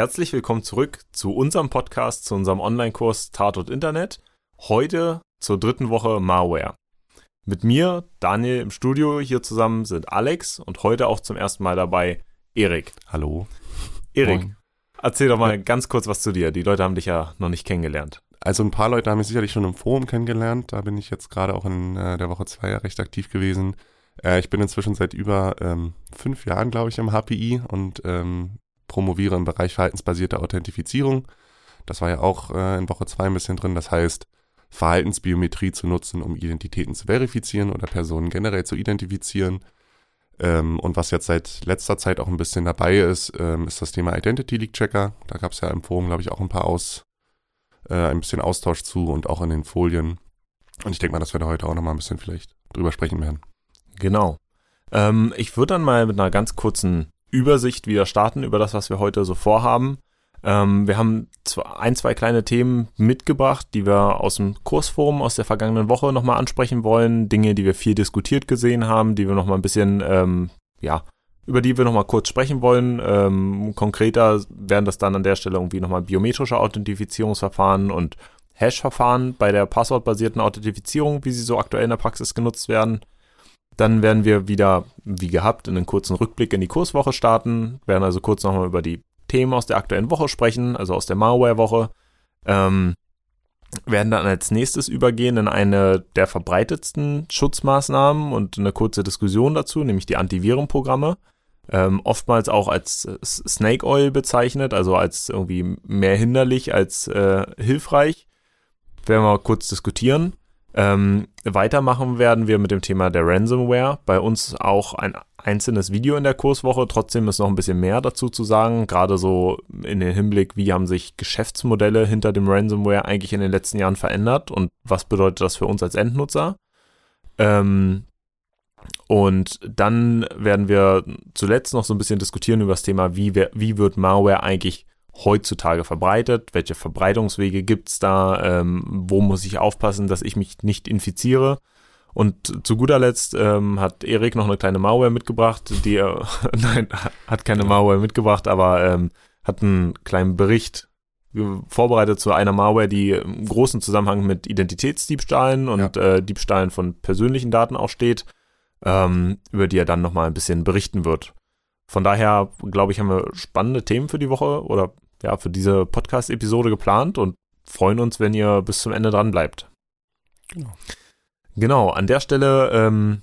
Herzlich willkommen zurück zu unserem Podcast, zu unserem Online-Kurs Tatort Internet. Heute zur dritten Woche Malware. Mit mir, Daniel, im Studio hier zusammen sind Alex und heute auch zum ersten Mal dabei Erik. Hallo. Erik, Moin. erzähl doch mal ganz kurz was zu dir. Die Leute haben dich ja noch nicht kennengelernt. Also ein paar Leute haben mich sicherlich schon im Forum kennengelernt. Da bin ich jetzt gerade auch in äh, der Woche zwei ja recht aktiv gewesen. Äh, ich bin inzwischen seit über ähm, fünf Jahren, glaube ich, im HPI und ähm, promoviere im Bereich verhaltensbasierte Authentifizierung. Das war ja auch äh, in Woche zwei ein bisschen drin. Das heißt, Verhaltensbiometrie zu nutzen, um Identitäten zu verifizieren oder Personen generell zu identifizieren. Ähm, und was jetzt seit letzter Zeit auch ein bisschen dabei ist, ähm, ist das Thema Identity Leak Checker. Da gab es ja im Forum, glaube ich, auch ein paar Aus, äh, ein bisschen Austausch zu und auch in den Folien. Und ich denke mal, dass wir da heute auch nochmal ein bisschen vielleicht drüber sprechen werden. Genau. Ähm, ich würde dann mal mit einer ganz kurzen Übersicht wieder starten über das, was wir heute so vorhaben. Ähm, wir haben ein, zwei kleine Themen mitgebracht, die wir aus dem Kursforum aus der vergangenen Woche nochmal ansprechen wollen. Dinge, die wir viel diskutiert gesehen haben, die wir nochmal ein bisschen, ähm, ja, über die wir nochmal kurz sprechen wollen. Ähm, konkreter wären das dann an der Stelle irgendwie nochmal biometrische Authentifizierungsverfahren und Hash-Verfahren bei der passwortbasierten Authentifizierung, wie sie so aktuell in der Praxis genutzt werden. Dann werden wir wieder, wie gehabt, in einen kurzen Rückblick in die Kurswoche starten, werden also kurz nochmal über die Themen aus der aktuellen Woche sprechen, also aus der Malware-Woche. Ähm, werden dann als nächstes übergehen in eine der verbreitetsten Schutzmaßnahmen und eine kurze Diskussion dazu, nämlich die Antivirenprogramme. Ähm, oftmals auch als Snake Oil bezeichnet, also als irgendwie mehr hinderlich als äh, hilfreich. Werden wir kurz diskutieren. Ähm, weitermachen werden wir mit dem Thema der Ransomware. Bei uns auch ein einzelnes Video in der Kurswoche. Trotzdem ist noch ein bisschen mehr dazu zu sagen. Gerade so in den Hinblick, wie haben sich Geschäftsmodelle hinter dem Ransomware eigentlich in den letzten Jahren verändert und was bedeutet das für uns als Endnutzer? Ähm, und dann werden wir zuletzt noch so ein bisschen diskutieren über das Thema, wie, wie wird Malware eigentlich heutzutage verbreitet? Welche Verbreitungswege gibt es da? Ähm, wo muss ich aufpassen, dass ich mich nicht infiziere? Und zu guter Letzt ähm, hat Erik noch eine kleine Malware mitgebracht, die er, nein, hat keine Malware mitgebracht, aber ähm, hat einen kleinen Bericht vorbereitet zu einer Malware, die im großen Zusammenhang mit Identitätsdiebstahlen und ja. äh, Diebstahlen von persönlichen Daten auch steht, ähm, über die er dann nochmal ein bisschen berichten wird. Von daher, glaube ich, haben wir spannende Themen für die Woche oder ja, für diese Podcast-Episode geplant und freuen uns, wenn ihr bis zum Ende dran bleibt. Genau. Genau, an der Stelle ähm,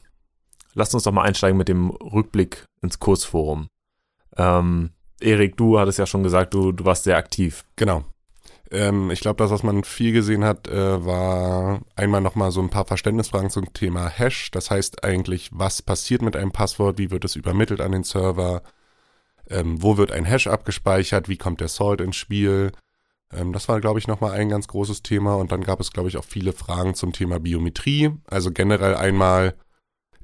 lasst uns doch mal einsteigen mit dem Rückblick ins Kursforum. Ähm, Erik, du hattest ja schon gesagt, du, du warst sehr aktiv. Genau. Ähm, ich glaube, das, was man viel gesehen hat, äh, war einmal nochmal so ein paar Verständnisfragen zum Thema Hash. Das heißt eigentlich, was passiert mit einem Passwort, wie wird es übermittelt an den Server, ähm, wo wird ein Hash abgespeichert, wie kommt der Salt ins Spiel. Ähm, das war, glaube ich, nochmal ein ganz großes Thema. Und dann gab es, glaube ich, auch viele Fragen zum Thema Biometrie. Also generell einmal,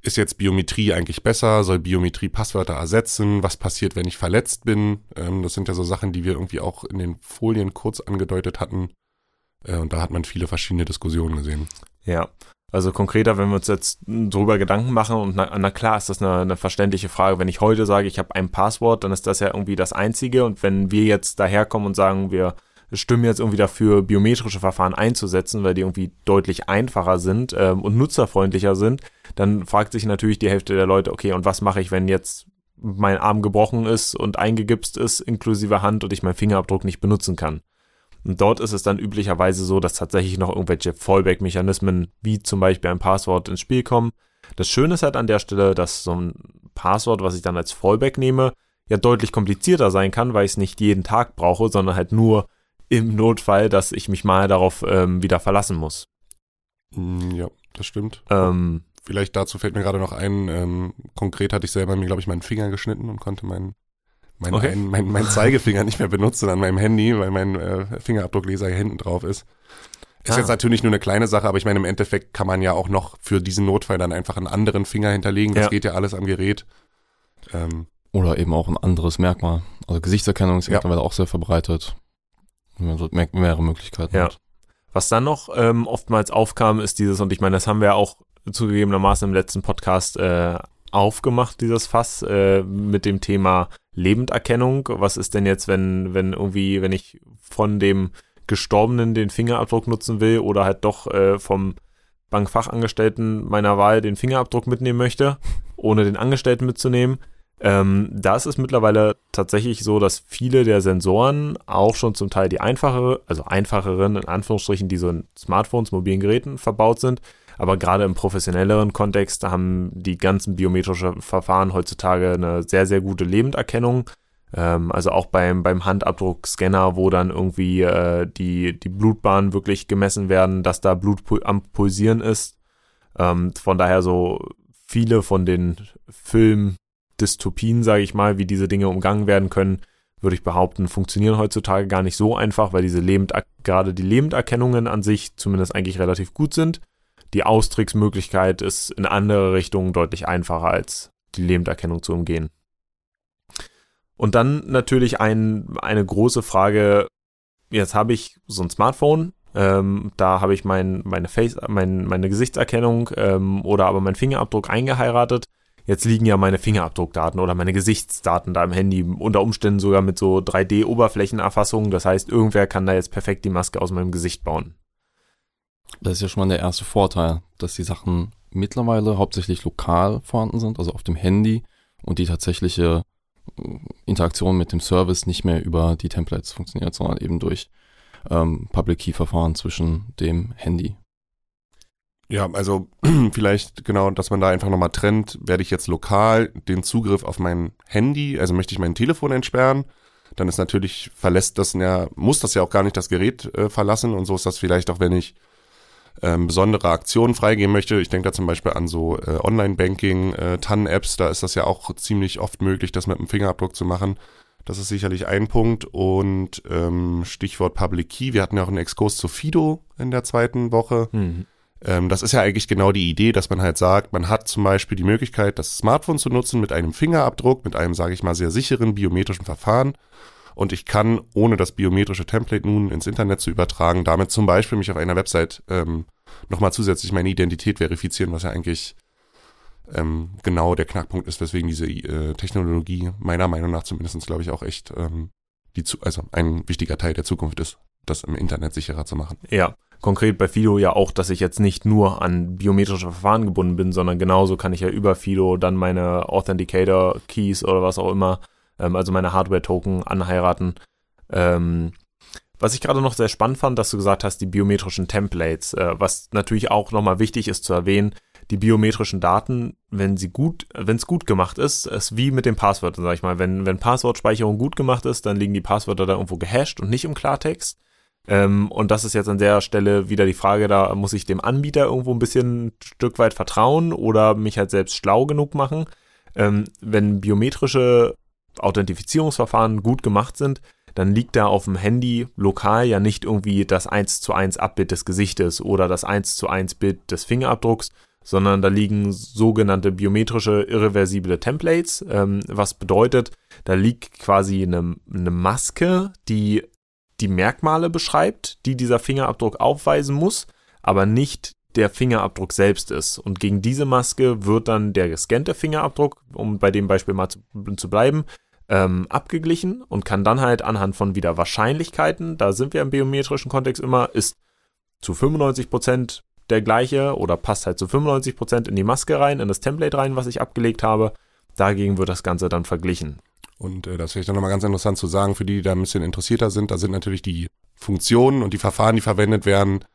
ist jetzt Biometrie eigentlich besser? Soll Biometrie Passwörter ersetzen? Was passiert, wenn ich verletzt bin? Ähm, das sind ja so Sachen, die wir irgendwie auch in den Folien kurz angedeutet hatten. Äh, und da hat man viele verschiedene Diskussionen gesehen. Ja, also konkreter, wenn wir uns jetzt drüber Gedanken machen und na, na klar ist das eine, eine, verständliche Frage. Wenn ich heute sage, ich habe ein Passwort, dann ist das ja irgendwie das Einzige. Und wenn wir jetzt daherkommen und sagen, wir stimmen jetzt irgendwie dafür, biometrische Verfahren einzusetzen, weil die irgendwie deutlich einfacher sind ähm, und nutzerfreundlicher sind, dann fragt sich natürlich die Hälfte der Leute, okay, und was mache ich, wenn jetzt mein Arm gebrochen ist und eingegipst ist, inklusive Hand und ich meinen Fingerabdruck nicht benutzen kann. Und dort ist es dann üblicherweise so, dass tatsächlich noch irgendwelche Fallback-Mechanismen, wie zum Beispiel ein Passwort, ins Spiel kommen. Das Schöne ist halt an der Stelle, dass so ein Passwort, was ich dann als Fallback nehme, ja deutlich komplizierter sein kann, weil ich es nicht jeden Tag brauche, sondern halt nur im Notfall, dass ich mich mal darauf ähm, wieder verlassen muss. Mm, ja, das stimmt. Ähm, Vielleicht dazu fällt mir gerade noch ein, ähm, konkret hatte ich selber mir, glaube ich, meinen Finger geschnitten und konnte meinen mein, okay. ein, mein, mein Zeigefinger nicht mehr benutzen an meinem Handy, weil mein äh, Fingerabdruckleser hier hinten drauf ist. Ist ah. jetzt natürlich nur eine kleine Sache, aber ich meine, im Endeffekt kann man ja auch noch für diesen Notfall dann einfach einen anderen Finger hinterlegen. Das ja. geht ja alles am Gerät. Ähm, Oder eben auch ein anderes Merkmal. Also Gesichtserkennung ist ja. mittlerweile auch sehr verbreitet. Man so mehrere Möglichkeiten ja. Hat. Was dann noch ähm, oftmals aufkam, ist dieses, und ich meine, das haben wir auch zugegebenermaßen im letzten Podcast äh, aufgemacht, dieses Fass, äh, mit dem Thema Lebenderkennung. Was ist denn jetzt, wenn, wenn irgendwie, wenn ich von dem Gestorbenen den Fingerabdruck nutzen will oder halt doch äh, vom Bankfachangestellten meiner Wahl den Fingerabdruck mitnehmen möchte, ohne den Angestellten mitzunehmen. Ähm, da ist mittlerweile tatsächlich so, dass viele der Sensoren auch schon zum Teil die einfachere, also einfacheren, in Anführungsstrichen, die so in Smartphones, mobilen Geräten verbaut sind. Aber gerade im professionelleren Kontext haben die ganzen biometrischen Verfahren heutzutage eine sehr, sehr gute Lebenderkennung. Ähm, also auch beim, beim Handabdruckscanner, wo dann irgendwie äh, die, die Blutbahnen wirklich gemessen werden, dass da Blut am Pulsieren ist. Ähm, von daher so viele von den Filmdystopien, sage ich mal, wie diese Dinge umgangen werden können, würde ich behaupten, funktionieren heutzutage gar nicht so einfach, weil diese Lebend gerade die Lebenderkennungen an sich zumindest eigentlich relativ gut sind. Die Austricksmöglichkeit ist in andere Richtungen deutlich einfacher als die Lebenderkennung zu umgehen. Und dann natürlich ein, eine große Frage. Jetzt habe ich so ein Smartphone, ähm, da habe ich mein, meine Face, mein, meine Gesichtserkennung ähm, oder aber mein Fingerabdruck eingeheiratet. Jetzt liegen ja meine Fingerabdruckdaten oder meine Gesichtsdaten da im Handy, unter Umständen sogar mit so 3D-Oberflächenerfassungen. Das heißt, irgendwer kann da jetzt perfekt die Maske aus meinem Gesicht bauen. Das ist ja schon mal der erste Vorteil, dass die Sachen mittlerweile hauptsächlich lokal vorhanden sind, also auf dem Handy und die tatsächliche Interaktion mit dem Service nicht mehr über die Templates funktioniert, sondern eben durch ähm, Public Key Verfahren zwischen dem Handy. Ja, also vielleicht genau, dass man da einfach nochmal trennt, werde ich jetzt lokal den Zugriff auf mein Handy, also möchte ich mein Telefon entsperren, dann ist natürlich, verlässt das ja, muss das ja auch gar nicht das Gerät äh, verlassen und so ist das vielleicht auch, wenn ich ähm, besondere Aktionen freigeben möchte. Ich denke da zum Beispiel an so äh, Online-Banking, äh, TAN-Apps, da ist das ja auch ziemlich oft möglich, das mit einem Fingerabdruck zu machen. Das ist sicherlich ein Punkt. Und ähm, Stichwort Public Key, wir hatten ja auch einen Exkurs zu Fido in der zweiten Woche. Mhm. Ähm, das ist ja eigentlich genau die Idee, dass man halt sagt, man hat zum Beispiel die Möglichkeit, das Smartphone zu nutzen mit einem Fingerabdruck, mit einem, sage ich mal, sehr sicheren biometrischen Verfahren. Und ich kann, ohne das biometrische Template nun ins Internet zu übertragen, damit zum Beispiel mich auf einer Website ähm, nochmal zusätzlich meine Identität verifizieren, was ja eigentlich ähm, genau der Knackpunkt ist, weswegen diese äh, Technologie meiner Meinung nach zumindest, glaube ich, auch echt ähm, die zu also ein wichtiger Teil der Zukunft ist, das im Internet sicherer zu machen. Ja, konkret bei Fido ja auch, dass ich jetzt nicht nur an biometrische Verfahren gebunden bin, sondern genauso kann ich ja über Fido dann meine Authenticator Keys oder was auch immer ähm, also meine Hardware-Token anheiraten. Ähm, was ich gerade noch sehr spannend fand, dass du gesagt hast, die biometrischen Templates, äh, was natürlich auch nochmal wichtig ist zu erwähnen, die biometrischen Daten, wenn sie gut, wenn es gut gemacht ist, ist wie mit den Passwörtern, sag ich mal. Wenn, wenn Passwortspeicherung gut gemacht ist, dann liegen die Passwörter da irgendwo gehasht und nicht im Klartext. Ähm, und das ist jetzt an der Stelle wieder die Frage, da muss ich dem Anbieter irgendwo ein bisschen ein Stück weit vertrauen oder mich halt selbst schlau genug machen. Ähm, wenn biometrische Authentifizierungsverfahren gut gemacht sind, dann liegt da auf dem Handy lokal ja nicht irgendwie das 1 zu 1 Abbild des Gesichtes oder das 1 zu 1 Bild des Fingerabdrucks, sondern da liegen sogenannte biometrische irreversible Templates, ähm, was bedeutet, da liegt quasi eine, eine Maske, die die Merkmale beschreibt, die dieser Fingerabdruck aufweisen muss, aber nicht der Fingerabdruck selbst ist. Und gegen diese Maske wird dann der gescannte Fingerabdruck, um bei dem Beispiel mal zu, zu bleiben, ähm, abgeglichen und kann dann halt anhand von wieder Wahrscheinlichkeiten, da sind wir im biometrischen Kontext immer, ist zu 95% der gleiche oder passt halt zu 95% in die Maske rein, in das Template rein, was ich abgelegt habe. Dagegen wird das Ganze dann verglichen. Und äh, das ist vielleicht nochmal ganz interessant zu sagen, für die, die da ein bisschen interessierter sind, da sind natürlich die Funktionen und die Verfahren, die verwendet werden,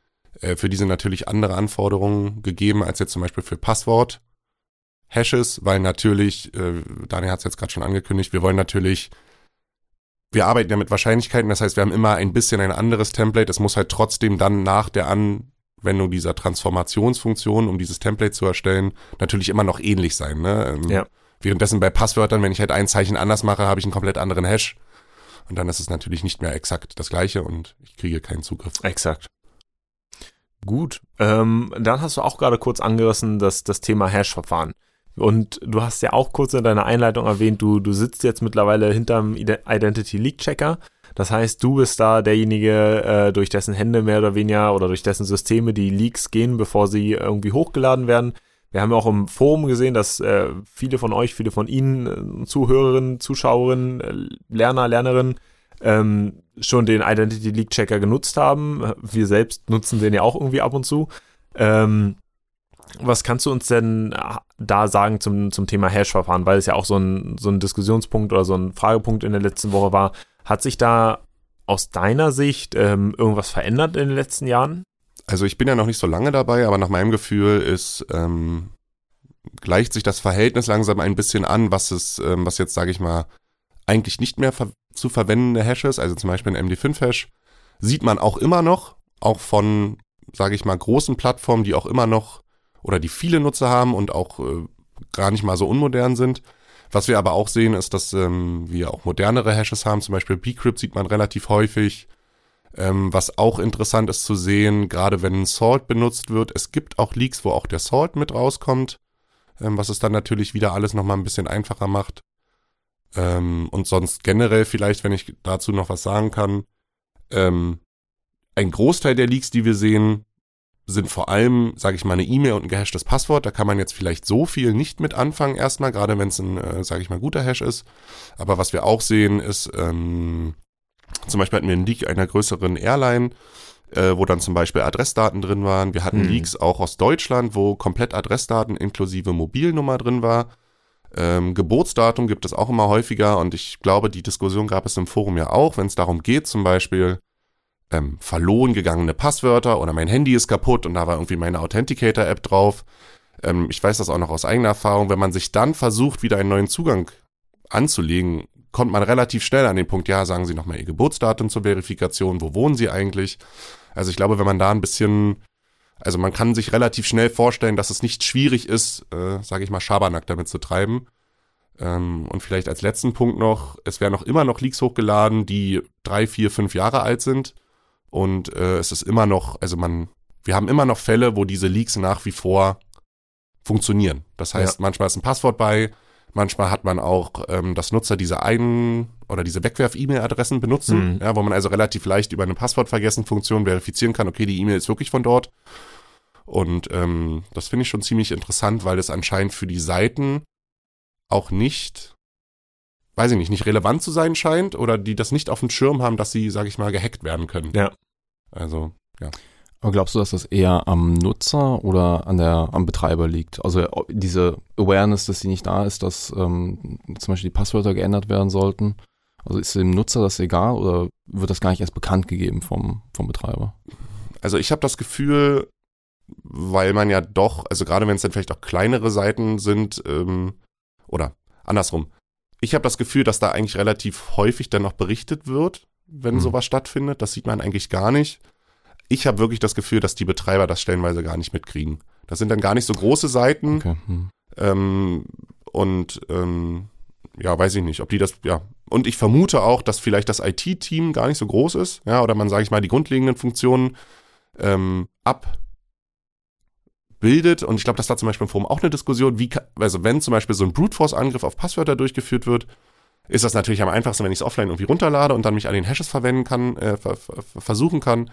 äh, für diese natürlich andere Anforderungen gegeben als jetzt zum Beispiel für Passwort. Hashes, weil natürlich, äh, Daniel hat es jetzt gerade schon angekündigt, wir wollen natürlich, wir arbeiten ja mit Wahrscheinlichkeiten, das heißt, wir haben immer ein bisschen ein anderes Template. Es muss halt trotzdem dann nach der Anwendung dieser Transformationsfunktion, um dieses Template zu erstellen, natürlich immer noch ähnlich sein. Ne? Ähm, ja. Währenddessen bei Passwörtern, wenn ich halt ein Zeichen anders mache, habe ich einen komplett anderen Hash. Und dann ist es natürlich nicht mehr exakt das gleiche und ich kriege keinen Zugriff. Exakt. Gut. Ähm, dann hast du auch gerade kurz angerissen, dass das Thema Hash-Verfahren. Und du hast ja auch kurz in deiner Einleitung erwähnt, du, du sitzt jetzt mittlerweile hinterm Identity Leak Checker. Das heißt, du bist da derjenige, äh, durch dessen Hände mehr oder weniger oder durch dessen Systeme die Leaks gehen, bevor sie irgendwie hochgeladen werden. Wir haben auch im Forum gesehen, dass äh, viele von euch, viele von Ihnen, äh, Zuhörerinnen, Zuschauerinnen, äh, Lerner, Lernerinnen, ähm, schon den Identity Leak Checker genutzt haben. Wir selbst nutzen den ja auch irgendwie ab und zu. Ähm, was kannst du uns denn äh, da sagen zum, zum Thema Hash-Verfahren, weil es ja auch so ein, so ein Diskussionspunkt oder so ein Fragepunkt in der letzten Woche war. Hat sich da aus deiner Sicht ähm, irgendwas verändert in den letzten Jahren? Also ich bin ja noch nicht so lange dabei, aber nach meinem Gefühl ist ähm, gleicht sich das Verhältnis langsam ein bisschen an, was es, ähm, was jetzt sage ich mal eigentlich nicht mehr ver zu verwendende Hashes, also zum Beispiel ein MD5-Hash, sieht man auch immer noch, auch von, sage ich mal, großen Plattformen, die auch immer noch oder die viele Nutzer haben und auch äh, gar nicht mal so unmodern sind. Was wir aber auch sehen, ist, dass ähm, wir auch modernere Hashes haben, zum Beispiel Bcrypt sieht man relativ häufig. Ähm, was auch interessant ist zu sehen, gerade wenn Salt benutzt wird, es gibt auch Leaks, wo auch der Salt mit rauskommt, ähm, was es dann natürlich wieder alles nochmal ein bisschen einfacher macht. Ähm, und sonst generell vielleicht, wenn ich dazu noch was sagen kann, ähm, ein Großteil der Leaks, die wir sehen, sind vor allem, sage ich mal, eine E-Mail und ein gehashtes Passwort. Da kann man jetzt vielleicht so viel nicht mit anfangen erstmal, gerade wenn es ein, äh, sage ich mal, guter Hash ist. Aber was wir auch sehen, ist ähm, zum Beispiel hatten wir einen Leak einer größeren Airline, äh, wo dann zum Beispiel Adressdaten drin waren. Wir hatten hm. Leaks auch aus Deutschland, wo komplett Adressdaten inklusive Mobilnummer drin war. Ähm, Geburtsdatum gibt es auch immer häufiger und ich glaube, die Diskussion gab es im Forum ja auch, wenn es darum geht, zum Beispiel ähm, verloren gegangene Passwörter oder mein Handy ist kaputt und da war irgendwie meine Authenticator-App drauf. Ähm, ich weiß das auch noch aus eigener Erfahrung, wenn man sich dann versucht, wieder einen neuen Zugang anzulegen, kommt man relativ schnell an den Punkt, ja, sagen Sie nochmal Ihr Geburtsdatum zur Verifikation, wo wohnen Sie eigentlich? Also ich glaube, wenn man da ein bisschen, also man kann sich relativ schnell vorstellen, dass es nicht schwierig ist, äh, sage ich mal, Schabernack damit zu treiben. Ähm, und vielleicht als letzten Punkt noch, es werden noch immer noch Leaks hochgeladen, die drei, vier, fünf Jahre alt sind. Und äh, es ist immer noch, also man, wir haben immer noch Fälle, wo diese Leaks nach wie vor funktionieren. Das heißt, ja. manchmal ist ein Passwort bei, Manchmal hat man auch, ähm, dass Nutzer diese Ein- oder diese Wegwerf-E-Mail-Adressen benutzen, mhm. ja, wo man also relativ leicht über eine Passwortvergessen-Funktion verifizieren kann, okay, die E-Mail ist wirklich von dort. Und ähm, das finde ich schon ziemlich interessant, weil es anscheinend für die Seiten auch nicht, weiß ich nicht, nicht relevant zu sein scheint oder die das nicht auf dem Schirm haben, dass sie, sage ich mal, gehackt werden können. Ja. Also, ja. Aber glaubst du, dass das eher am Nutzer oder an der, am Betreiber liegt? Also diese Awareness, dass sie nicht da ist, dass ähm, zum Beispiel die Passwörter geändert werden sollten. Also ist dem Nutzer das egal oder wird das gar nicht erst bekannt gegeben vom, vom Betreiber? Also ich habe das Gefühl, weil man ja doch, also gerade wenn es dann vielleicht auch kleinere Seiten sind, ähm, oder andersrum, ich habe das Gefühl, dass da eigentlich relativ häufig dann noch berichtet wird, wenn mhm. sowas stattfindet. Das sieht man eigentlich gar nicht ich habe wirklich das Gefühl, dass die Betreiber das stellenweise gar nicht mitkriegen. Das sind dann gar nicht so große Seiten. Okay. Hm. Ähm, und ähm, ja, weiß ich nicht, ob die das, ja. Und ich vermute auch, dass vielleicht das IT-Team gar nicht so groß ist, ja, oder man, sage ich mal, die grundlegenden Funktionen ähm, abbildet. Und ich glaube, dass da zum Beispiel im Forum auch eine Diskussion, wie, also wenn zum Beispiel so ein Brute Force-Angriff auf Passwörter durchgeführt wird, ist das natürlich am einfachsten, wenn ich es offline irgendwie runterlade und dann mich an den Hashes verwenden kann, äh, versuchen kann.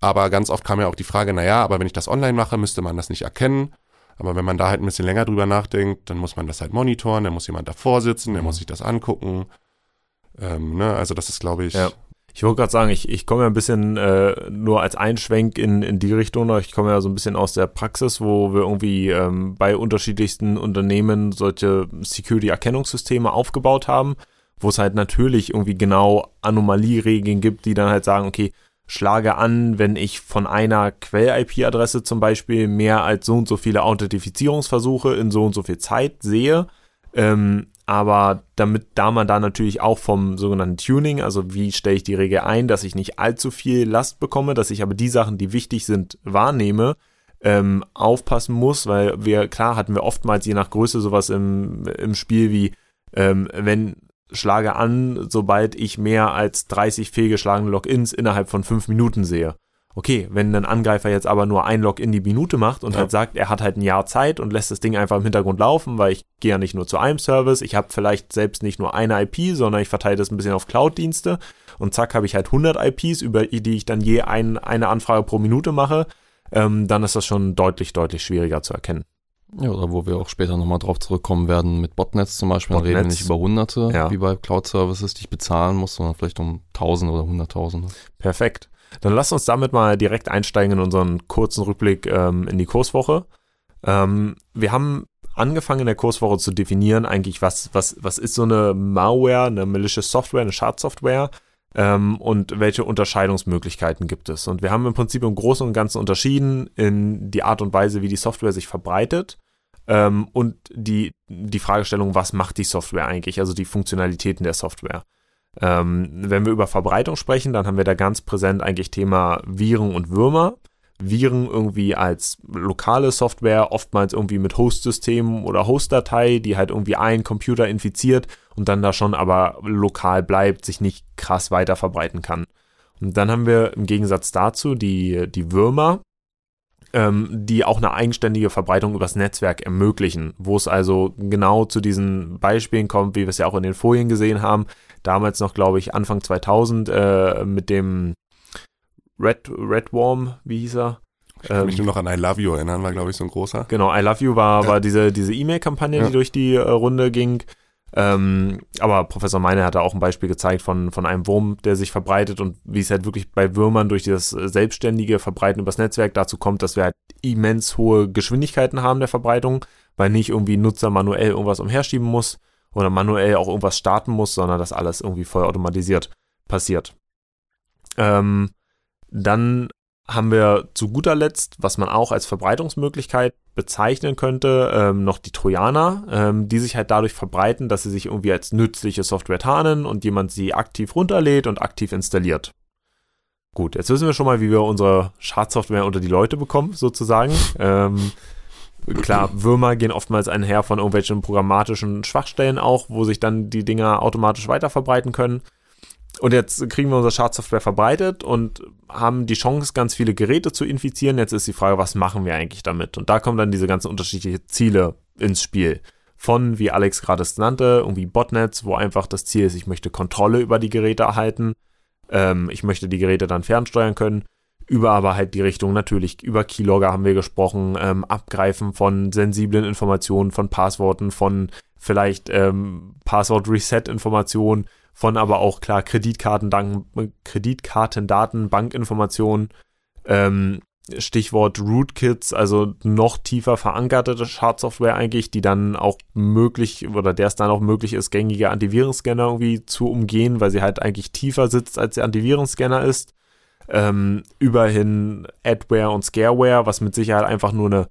Aber ganz oft kam ja auch die Frage, naja, aber wenn ich das online mache, müsste man das nicht erkennen. Aber wenn man da halt ein bisschen länger drüber nachdenkt, dann muss man das halt monitoren, dann muss jemand davor sitzen, der mhm. muss sich das angucken. Ähm, ne? Also das ist, glaube ich. Ja. Ich wollte gerade sagen, ich, ich komme ja ein bisschen äh, nur als Einschwenk in, in die Richtung. Ich komme ja so ein bisschen aus der Praxis, wo wir irgendwie ähm, bei unterschiedlichsten Unternehmen solche Security-Erkennungssysteme aufgebaut haben, wo es halt natürlich irgendwie genau Anomalieregeln gibt, die dann halt sagen, okay, schlage an, wenn ich von einer Quell-IP-Adresse zum Beispiel mehr als so und so viele Authentifizierungsversuche in so und so viel Zeit sehe. Ähm, aber damit, da man da natürlich auch vom sogenannten Tuning, also wie stelle ich die Regel ein, dass ich nicht allzu viel Last bekomme, dass ich aber die Sachen, die wichtig sind, wahrnehme, ähm, aufpassen muss, weil wir, klar hatten wir oftmals je nach Größe sowas im, im Spiel wie, ähm, wenn schlage an, sobald ich mehr als 30 fehlgeschlagene Logins innerhalb von fünf Minuten sehe. Okay, wenn ein Angreifer jetzt aber nur ein Login die Minute macht und ja. halt sagt, er hat halt ein Jahr Zeit und lässt das Ding einfach im Hintergrund laufen, weil ich gehe ja nicht nur zu einem Service, ich habe vielleicht selbst nicht nur eine IP, sondern ich verteile das ein bisschen auf Cloud-Dienste und zack habe ich halt 100 IPs, über die ich dann je ein, eine Anfrage pro Minute mache, ähm, dann ist das schon deutlich, deutlich schwieriger zu erkennen. Ja, oder wo wir auch später nochmal drauf zurückkommen werden mit Botnets zum Beispiel. Dann reden wir Botnets. nicht über Hunderte, Ja. wie bei Cloud-Services, die ich bezahlen muss, sondern vielleicht um Tausende oder Hunderttausende. Perfekt. Dann lass uns damit mal direkt einsteigen in unseren kurzen Rückblick ähm, in die Kurswoche. Ähm, wir haben angefangen in der Kurswoche zu definieren, eigentlich, was, was, was ist so eine Malware, eine malicious Software, eine Schadsoftware ähm, und welche Unterscheidungsmöglichkeiten gibt es. Und wir haben im Prinzip im Großen und Ganzen unterschieden in die Art und Weise, wie die Software sich verbreitet ähm, und die, die Fragestellung, was macht die Software eigentlich, also die Funktionalitäten der Software. Ähm, wenn wir über Verbreitung sprechen, dann haben wir da ganz präsent eigentlich Thema Viren und Würmer. Viren irgendwie als lokale Software, oftmals irgendwie mit Host-Systemen oder Host-Datei, die halt irgendwie einen Computer infiziert und dann da schon aber lokal bleibt, sich nicht krass weiter verbreiten kann. Und dann haben wir im Gegensatz dazu die, die Würmer, ähm, die auch eine eigenständige Verbreitung übers Netzwerk ermöglichen, wo es also genau zu diesen Beispielen kommt, wie wir es ja auch in den Folien gesehen haben. Damals noch, glaube ich, Anfang 2000 äh, mit dem Red, Redworm, wie hieß er? Ich kann mich nur noch an I Love You erinnern, war, glaube ich, so ein großer. Genau, I Love You war, war diese, diese E-Mail-Kampagne, Ja. die durch die äh, Runde ging. Ähm, aber Professor Meine hat da auch ein Beispiel gezeigt von, von einem Wurm, der sich verbreitet und wie es halt wirklich bei Würmern durch das selbstständige Verbreiten übers Netzwerk dazu kommt, dass wir halt immens hohe Geschwindigkeiten haben der Verbreitung, weil nicht irgendwie Nutzer manuell irgendwas umherschieben muss oder manuell auch irgendwas starten muss, sondern das alles irgendwie voll automatisiert passiert. Ähm, dann haben wir zu guter Letzt, was man auch als Verbreitungsmöglichkeit bezeichnen könnte, ähm, noch die Trojaner, ähm, die sich halt dadurch verbreiten, dass sie sich irgendwie als nützliche Software tarnen und jemand sie aktiv runterlädt und aktiv installiert. Gut, jetzt wissen wir schon mal, wie wir unsere Schadsoftware unter die Leute bekommen, sozusagen. ähm, klar, Würmer gehen oftmals einher von irgendwelchen programmatischen Schwachstellen auch, wo sich dann die Dinger automatisch weiter verbreiten können. Und jetzt kriegen wir unsere Schadsoftware verbreitet und haben die Chance, ganz viele Geräte zu infizieren. Jetzt ist die Frage, was machen wir eigentlich damit? Und da kommen dann diese ganzen unterschiedlichen Ziele ins Spiel. Von, wie Alex gerade es nannte, irgendwie Botnets, wo einfach das Ziel ist, ich möchte Kontrolle über die Geräte erhalten. Ähm, ich möchte die Geräte dann fernsteuern können. Über aber halt die Richtung natürlich, über Keylogger haben wir gesprochen, ähm, Abgreifen von sensiblen Informationen, von Passworten, von vielleicht ähm, Passwort-Reset-Informationen, von aber auch klar Kreditkartendaten, Kreditkartendaten, Bankinformationen, ähm, Stichwort Rootkits, also noch tiefer verankerte Schadsoftware eigentlich, die dann auch möglich oder der es dann auch möglich ist, gängige Antivirenscanner irgendwie zu umgehen, weil sie halt eigentlich tiefer sitzt, als der Antivirenscanner ist. Ähm, überhin Adware und Scareware, was mit Sicherheit einfach nur eine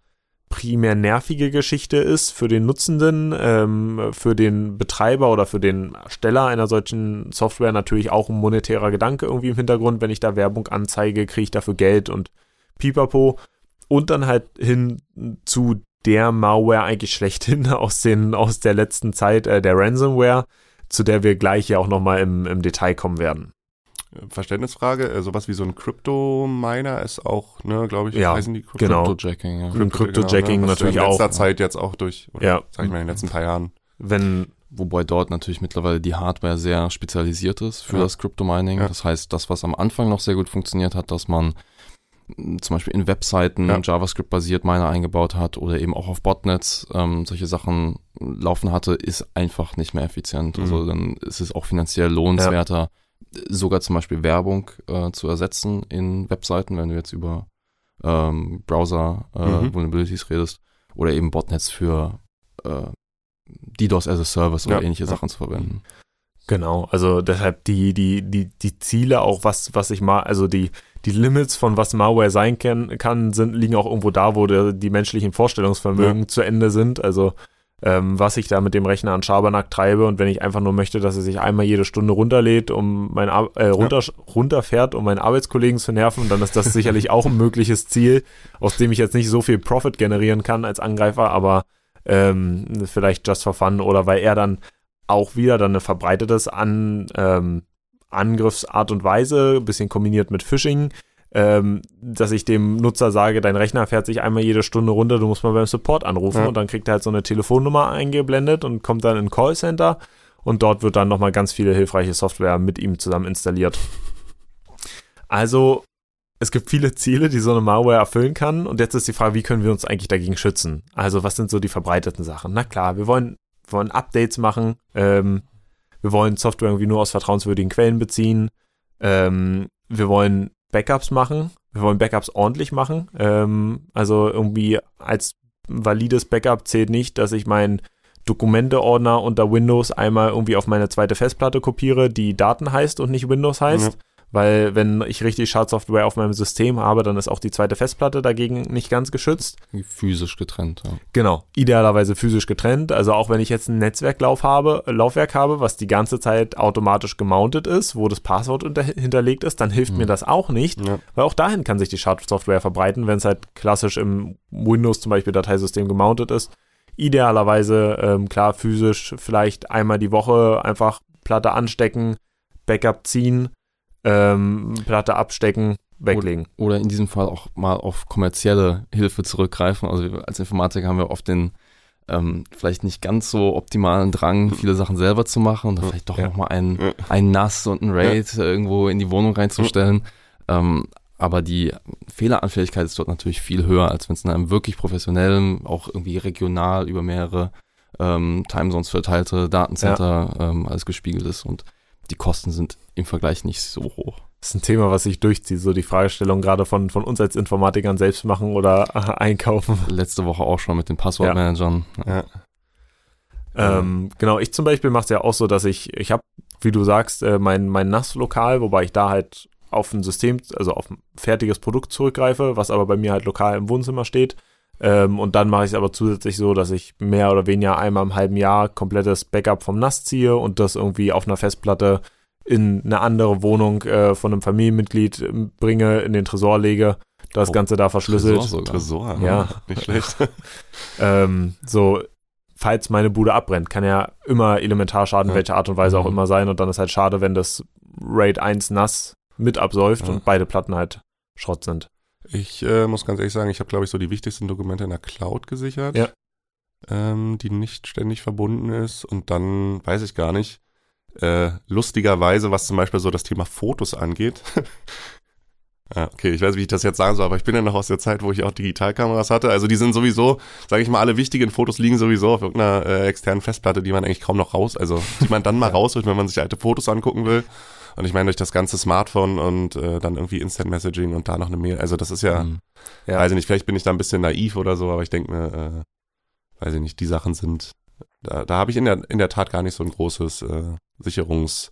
primär nervige Geschichte ist für den Nutzenden, ähm, für den Betreiber oder für den Ersteller einer solchen Software natürlich auch ein monetärer Gedanke irgendwie im Hintergrund. Wenn ich da Werbung anzeige, kriege ich dafür Geld und pipapo. Und dann halt hin zu der Malware eigentlich schlechthin aus, den, aus der letzten Zeit, äh, der Ransomware, zu der wir gleich ja auch nochmal im, im Detail kommen werden. Verständnisfrage, äh, sowas wie so ein Crypto-Miner ist auch, ne, glaube ich, Ja, heißen die Crypto genau. Cryptojacking, ja. Und Cryptojacking ne, was natürlich in letzter auch. Zeit jetzt auch durch, oder, Ja. sag ich mal, in den letzten paar Jahren. Wenn, Wobei dort natürlich mittlerweile die Hardware sehr spezialisiert ist für Ja. das Crypto-Mining. Ja. Das heißt, das, was am Anfang noch sehr gut funktioniert hat, dass man zum Beispiel in Webseiten Ja. JavaScript-basiert Miner eingebaut hat oder eben auch auf Botnets ähm, solche Sachen laufen hatte, ist einfach nicht mehr effizient. Mhm. Also dann ist es auch finanziell lohnenswerter, sogar zum Beispiel Werbung äh, zu ersetzen in Webseiten, wenn du jetzt über ähm, Browser äh, Mhm. Vulnerabilities redest oder eben Botnets für äh, DDoS as a Service oder Ja, ähnliche ja. Sachen zu verwenden. Genau, also deshalb die, die, die, die Ziele auch, was, was ich mal, also die, die Limits von was Malware sein kann, kann sind, liegen auch irgendwo da, wo der, die menschlichen Vorstellungsvermögen zu Ende sind. Also ähm, was ich da mit dem Rechner an Schabernack treibe und wenn ich einfach nur möchte, dass er sich einmal jede Stunde runterlädt, um mein Ar äh, runter, runterfährt, um meinen Arbeitskollegen zu nerven, dann ist das sicherlich auch ein mögliches Ziel, aus dem ich jetzt nicht so viel Profit generieren kann als Angreifer, aber ähm, vielleicht just for fun oder weil er dann auch wieder dann eine verbreitetes an ähm, Angriffsart und Weise, ein bisschen kombiniert mit Phishing, ähm, dass ich dem Nutzer sage, dein Rechner fährt sich einmal jede Stunde runter, du musst mal beim Support anrufen Ja. und dann kriegt er halt so eine Telefonnummer eingeblendet und kommt dann in ein Callcenter und dort wird dann nochmal ganz viele hilfreiche Software mit ihm zusammen installiert. Also es gibt viele Ziele, die so eine Malware erfüllen kann. Und jetzt ist die Frage, wie können wir uns eigentlich dagegen schützen? Also was sind so die verbreiteten Sachen? Na klar, wir wollen, wir wollen Updates machen. Ähm, wir wollen Software irgendwie nur aus vertrauenswürdigen Quellen beziehen. Ähm, wir wollen Backups machen. Wir wollen Backups ordentlich machen. Ähm, also irgendwie als valides Backup zählt nicht, dass ich meinen Dokumente-Ordner unter Windows einmal irgendwie auf meine zweite Festplatte kopiere, die Daten heißt und nicht Windows heißt. Ja. Weil wenn ich richtig Schadsoftware auf meinem System habe, dann ist auch die zweite Festplatte dagegen nicht ganz geschützt. Physisch getrennt, ja. Genau, idealerweise physisch getrennt. Also auch wenn ich jetzt ein Netzwerklauf habe, Laufwerk habe, was die ganze Zeit automatisch gemountet ist, wo das Passwort hinterlegt ist, dann hilft mhm. mir das auch nicht, ja. weil auch dahin kann sich die Schadsoftware verbreiten, wenn es halt klassisch im Windows zum Beispiel Dateisystem gemountet ist. Idealerweise, ähm, klar, physisch vielleicht einmal die Woche einfach Platte anstecken, Backup ziehen ähm, Platte abstecken, weglegen. Oder in diesem Fall auch mal auf kommerzielle Hilfe zurückgreifen. Also als Informatiker haben wir oft den ähm, vielleicht nicht ganz so optimalen Drang, viele Sachen selber zu machen und dann vielleicht doch ja. nochmal ein, ein NAS und ein RAID ja. irgendwo in die Wohnung reinzustellen. Ähm, aber die Fehleranfälligkeit ist dort natürlich viel höher, als wenn es in einem wirklich professionellen, auch irgendwie regional über mehrere ähm, Timezones verteilte Datencenter ja. ähm, alles gespiegelt ist. Und die Kosten sind im Vergleich nicht so hoch. Das ist ein Thema, was sich durchzieht, so die Fragestellung gerade von, von uns als Informatikern selbst machen oder äh, einkaufen. Letzte Woche auch schon mit den Passwortmanagern. Ja. ja. Ähm, genau, ich zum Beispiel mache es ja auch so, dass ich, ich habe, wie du sagst, äh, mein, mein NAS-Lokal, wobei ich da halt auf ein System, also auf ein fertiges Produkt zurückgreife, was aber bei mir halt lokal im Wohnzimmer steht. Ähm, und dann mache ich es aber zusätzlich so, dass ich mehr oder weniger einmal im halben Jahr komplettes Backup vom NAS ziehe und das irgendwie auf einer Festplatte in eine andere Wohnung äh, von einem Familienmitglied ähm, bringe, in den Tresor lege, das oh, Ganze da verschlüsselt. Tresor, Tresor ja. Nicht schlecht. ähm, so, falls meine Bude abbrennt, kann ja immer Elementarschaden, ja. welche Art und Weise auch mhm. immer sein. Und dann ist halt schade, wenn das RAID 1 nass mit absäuft ja. und beide Platten halt Schrott sind. Ich äh, muss ganz ehrlich sagen, ich habe, glaube ich, so die wichtigsten Dokumente in der Cloud gesichert, ja. ähm, die nicht ständig verbunden ist. Und dann weiß ich gar nicht, äh, lustigerweise, was zum Beispiel so das Thema Fotos angeht. ja, okay, ich weiß, wie ich das jetzt sagen soll, aber ich bin ja noch aus der Zeit, wo ich auch Digitalkameras hatte. Also die sind sowieso, sage ich mal, alle wichtigen Fotos liegen sowieso auf irgendeiner äh, externen Festplatte, die man eigentlich kaum noch raus, also die man dann mal rausholt, wenn man sich alte Fotos angucken will. Und ich meine, durch das ganze Smartphone und äh, dann irgendwie Instant Messaging und da noch eine Mail. Also das ist ja, mhm. ja. weiß ich nicht, vielleicht bin ich da ein bisschen naiv oder so, aber ich denke mir, äh, weiß ich nicht, die Sachen sind, da, da habe ich in der, in der Tat gar nicht so ein großes äh, Sicherungs-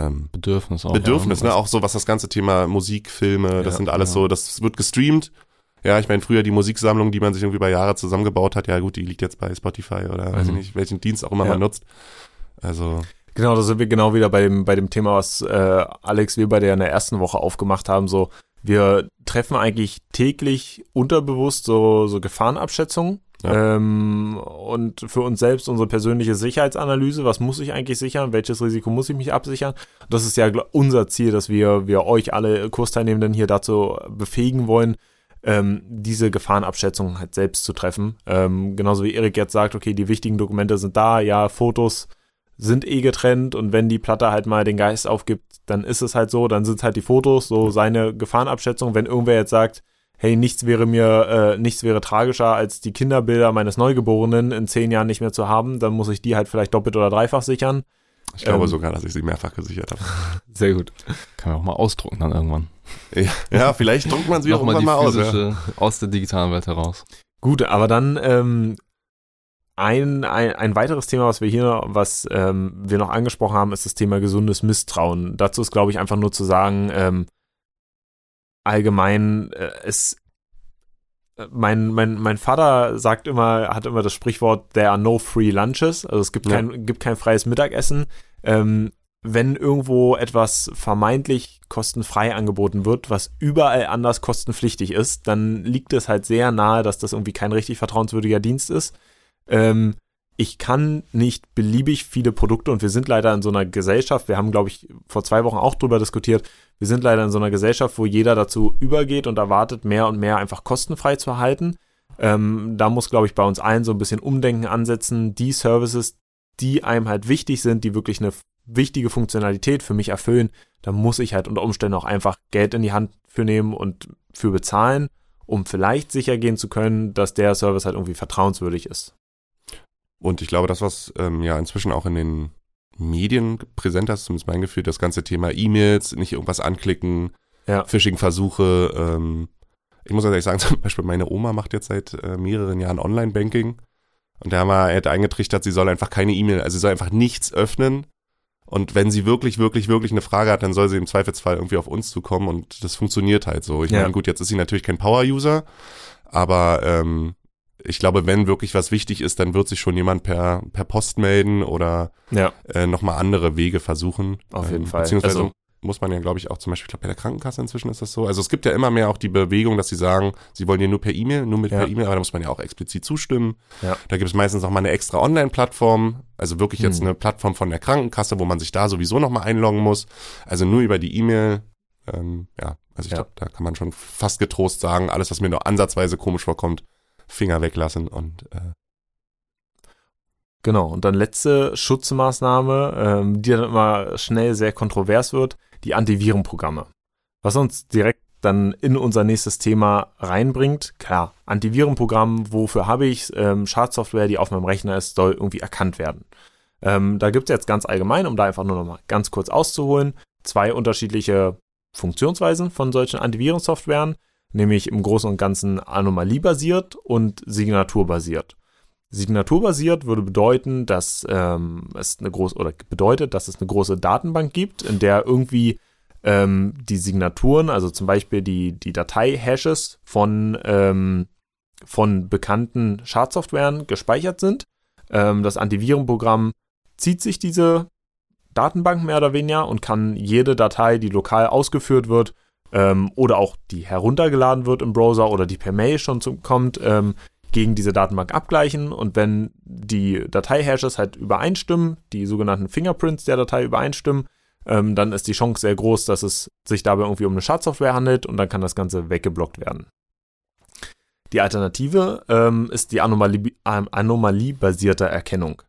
ähm, Bedürfnis auch. Bedürfnis, ja, ne? Auch so, was das ganze Thema Musik, Filme, ja, das sind alles so, das wird gestreamt. Ja, ich meine, früher die Musiksammlung, die man sich irgendwie bei Jahre zusammengebaut hat, ja gut, die liegt jetzt bei Spotify oder mhm. weiß ich mhm. nicht, welchen Dienst auch immer man nutzt. Also. Genau, da sind wir genau wieder bei dem, bei dem Thema, was äh, Alex wir bei der in der ersten Woche aufgemacht haben. So, wir treffen eigentlich täglich unterbewusst so, so Gefahrenabschätzungen. Ja. Ähm, und für uns selbst unsere persönliche Sicherheitsanalyse, was muss ich eigentlich sichern, welches Risiko muss ich mich absichern. Das ist ja unser Ziel, dass wir, wir euch alle Kursteilnehmenden hier dazu befähigen wollen, ähm, diese Gefahrenabschätzung halt selbst zu treffen. Ähm, genauso wie Erik jetzt sagt, okay, die wichtigen Dokumente sind da, ja, Fotos, sind eh getrennt und wenn die Platte halt mal den Geist aufgibt, dann ist es halt so, dann sind halt die Fotos, so seine Gefahrenabschätzung. Wenn irgendwer jetzt sagt, hey, nichts wäre mir, äh, nichts wäre tragischer, als die Kinderbilder meines Neugeborenen in zehn Jahren nicht mehr zu haben, dann muss ich die halt vielleicht doppelt oder dreifach sichern. Ich glaube ähm, sogar, dass ich sie mehrfach gesichert habe. Sehr gut. Kann man auch mal ausdrucken dann irgendwann. Ja, ja vielleicht druckt man sie auch irgendwann mal aus. Ja. Aus der digitalen Welt heraus. Gut, aber dann ähm, ein, ein, ein weiteres Thema, was wir hier, was ähm, wir noch angesprochen haben, ist das Thema gesundes Misstrauen. Dazu ist, glaube ich, einfach nur zu sagen, ähm, allgemein, äh, es äh, mein, mein, mein Vater sagt immer, hat immer das Sprichwort, there are no free lunches. Also es gibt, ja. kein, gibt kein freies Mittagessen. Ähm, wenn irgendwo etwas vermeintlich kostenfrei angeboten wird, was überall anders kostenpflichtig ist, dann liegt es halt sehr nahe, dass das irgendwie kein richtig vertrauenswürdiger Dienst ist. Ähm, ich kann nicht beliebig viele Produkte und wir sind leider in so einer Gesellschaft, wir haben, glaube ich, vor zwei Wochen auch drüber diskutiert, wir sind leider in so einer Gesellschaft, wo jeder dazu übergeht und erwartet, mehr und mehr einfach kostenfrei zu erhalten. Ähm, da muss, glaube ich, bei uns allen so ein bisschen Umdenken ansetzen. Die Services, die einem halt wichtig sind, die wirklich eine wichtige Funktionalität für mich erfüllen, da muss ich halt unter Umständen auch einfach Geld in die Hand für nehmen und für bezahlen, um vielleicht sicher gehen zu können, dass der Service halt irgendwie vertrauenswürdig ist. Und ich glaube, das, was ähm, ja inzwischen auch in den Medien präsent ist, zumindest mein Gefühl, das ganze Thema E-Mails, nicht irgendwas anklicken, ja. Phishing-Versuche. Ähm, ich muss ehrlich sagen, zum Beispiel meine Oma macht jetzt seit äh, mehreren Jahren Online-Banking und da haben wir halt eingetrichtert, sie soll einfach keine E-Mail, also sie soll einfach nichts öffnen. Und wenn sie wirklich, wirklich, wirklich eine Frage hat, dann soll sie im Zweifelsfall irgendwie auf uns zukommen und das funktioniert halt so. Ich ja. meine, gut, jetzt ist sie natürlich kein Power-User, aber ähm, ich glaube, wenn wirklich was wichtig ist, dann wird sich schon jemand per, per Post melden oder ja. äh, nochmal andere Wege versuchen. Auf jeden ähm, Fall. Beziehungsweise also, muss man ja, glaube ich, auch zum Beispiel, ich glaube, bei der Krankenkasse inzwischen ist das so. Also es gibt ja immer mehr auch die Bewegung, dass sie sagen, sie wollen dir nur per E-Mail, nur mit ja. per E-Mail, aber da muss man ja auch explizit zustimmen. Ja. Da gibt es meistens auch mal eine extra Online-Plattform, also wirklich jetzt hm. eine Plattform von der Krankenkasse, wo man sich da sowieso nochmal einloggen muss. Also nur über die E-Mail, ähm, ja, also ich ja. glaube, da kann man schon fast getrost sagen, alles, was mir nur ansatzweise komisch vorkommt, Finger weglassen und äh, Genau, und dann letzte Schutzmaßnahme, ähm, die dann immer schnell sehr kontrovers wird, die Antivirenprogramme. Was uns direkt dann in unser nächstes Thema reinbringt. Klar, Antivirenprogramm, wofür habe ich ähm, Schadsoftware, die auf meinem Rechner ist, soll irgendwie erkannt werden. Ähm, da gibt es jetzt ganz allgemein, um da einfach nur noch mal ganz kurz auszuholen, zwei unterschiedliche Funktionsweisen von solchen Antivirensoftwaren, nämlich im Großen und Ganzen anomaliebasiert und signaturbasiert. Signaturbasiert würde bedeuten, dass ähm, es eine große oder bedeutet, dass es eine große Datenbank gibt, in der irgendwie ähm, die Signaturen, also zum Beispiel die, die Datei-Hashes von, ähm, von bekannten Schadsoftwaren gespeichert sind. Ähm, das Antivirenprogramm zieht sich diese Datenbank mehr oder weniger und kann jede Datei, die lokal ausgeführt wird, ähm, oder auch die heruntergeladen wird im Browser oder die per Mail schon zum, kommt, ähm, gegen diese Datenbank abgleichen und wenn die Datei-Hashes halt übereinstimmen, die sogenannten Fingerprints der Datei übereinstimmen, ähm, dann ist die Chance sehr groß, dass es sich dabei irgendwie um eine Schadsoftware handelt und dann kann das Ganze weggeblockt werden. Die Alternative ähm, ist die Anomalie, ähm, anomaliebasierte Erkennung,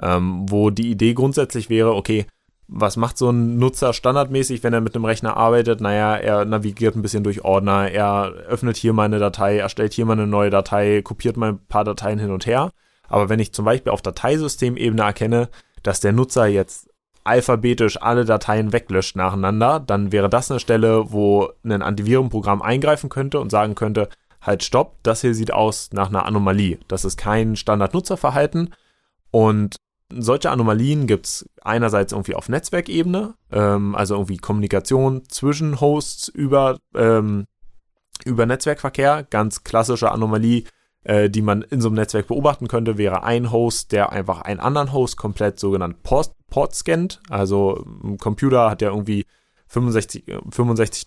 ähm, wo die Idee grundsätzlich wäre, okay, was macht so ein Nutzer standardmäßig, wenn er mit einem Rechner arbeitet? Naja, er navigiert ein bisschen durch Ordner, er öffnet hier mal eine Datei, erstellt hier mal eine neue Datei, kopiert mal ein paar Dateien hin und her. Aber wenn ich zum Beispiel auf Dateisystemebene erkenne, dass der Nutzer jetzt alphabetisch alle Dateien weglöscht nacheinander, dann wäre das eine Stelle, wo ein Antivirenprogramm eingreifen könnte und sagen könnte, halt stopp, das hier sieht aus nach einer Anomalie. Das ist kein Standard-Nutzerverhalten und solche Anomalien gibt es einerseits irgendwie auf Netzwerkebene, ähm, also irgendwie Kommunikation zwischen Hosts über, ähm, über Netzwerkverkehr. Ganz klassische Anomalie, äh, die man in so einem Netzwerk beobachten könnte, wäre ein Host, der einfach einen anderen Host komplett sogenannt Port, Port scannt. Also ein Computer hat ja irgendwie 65.000 65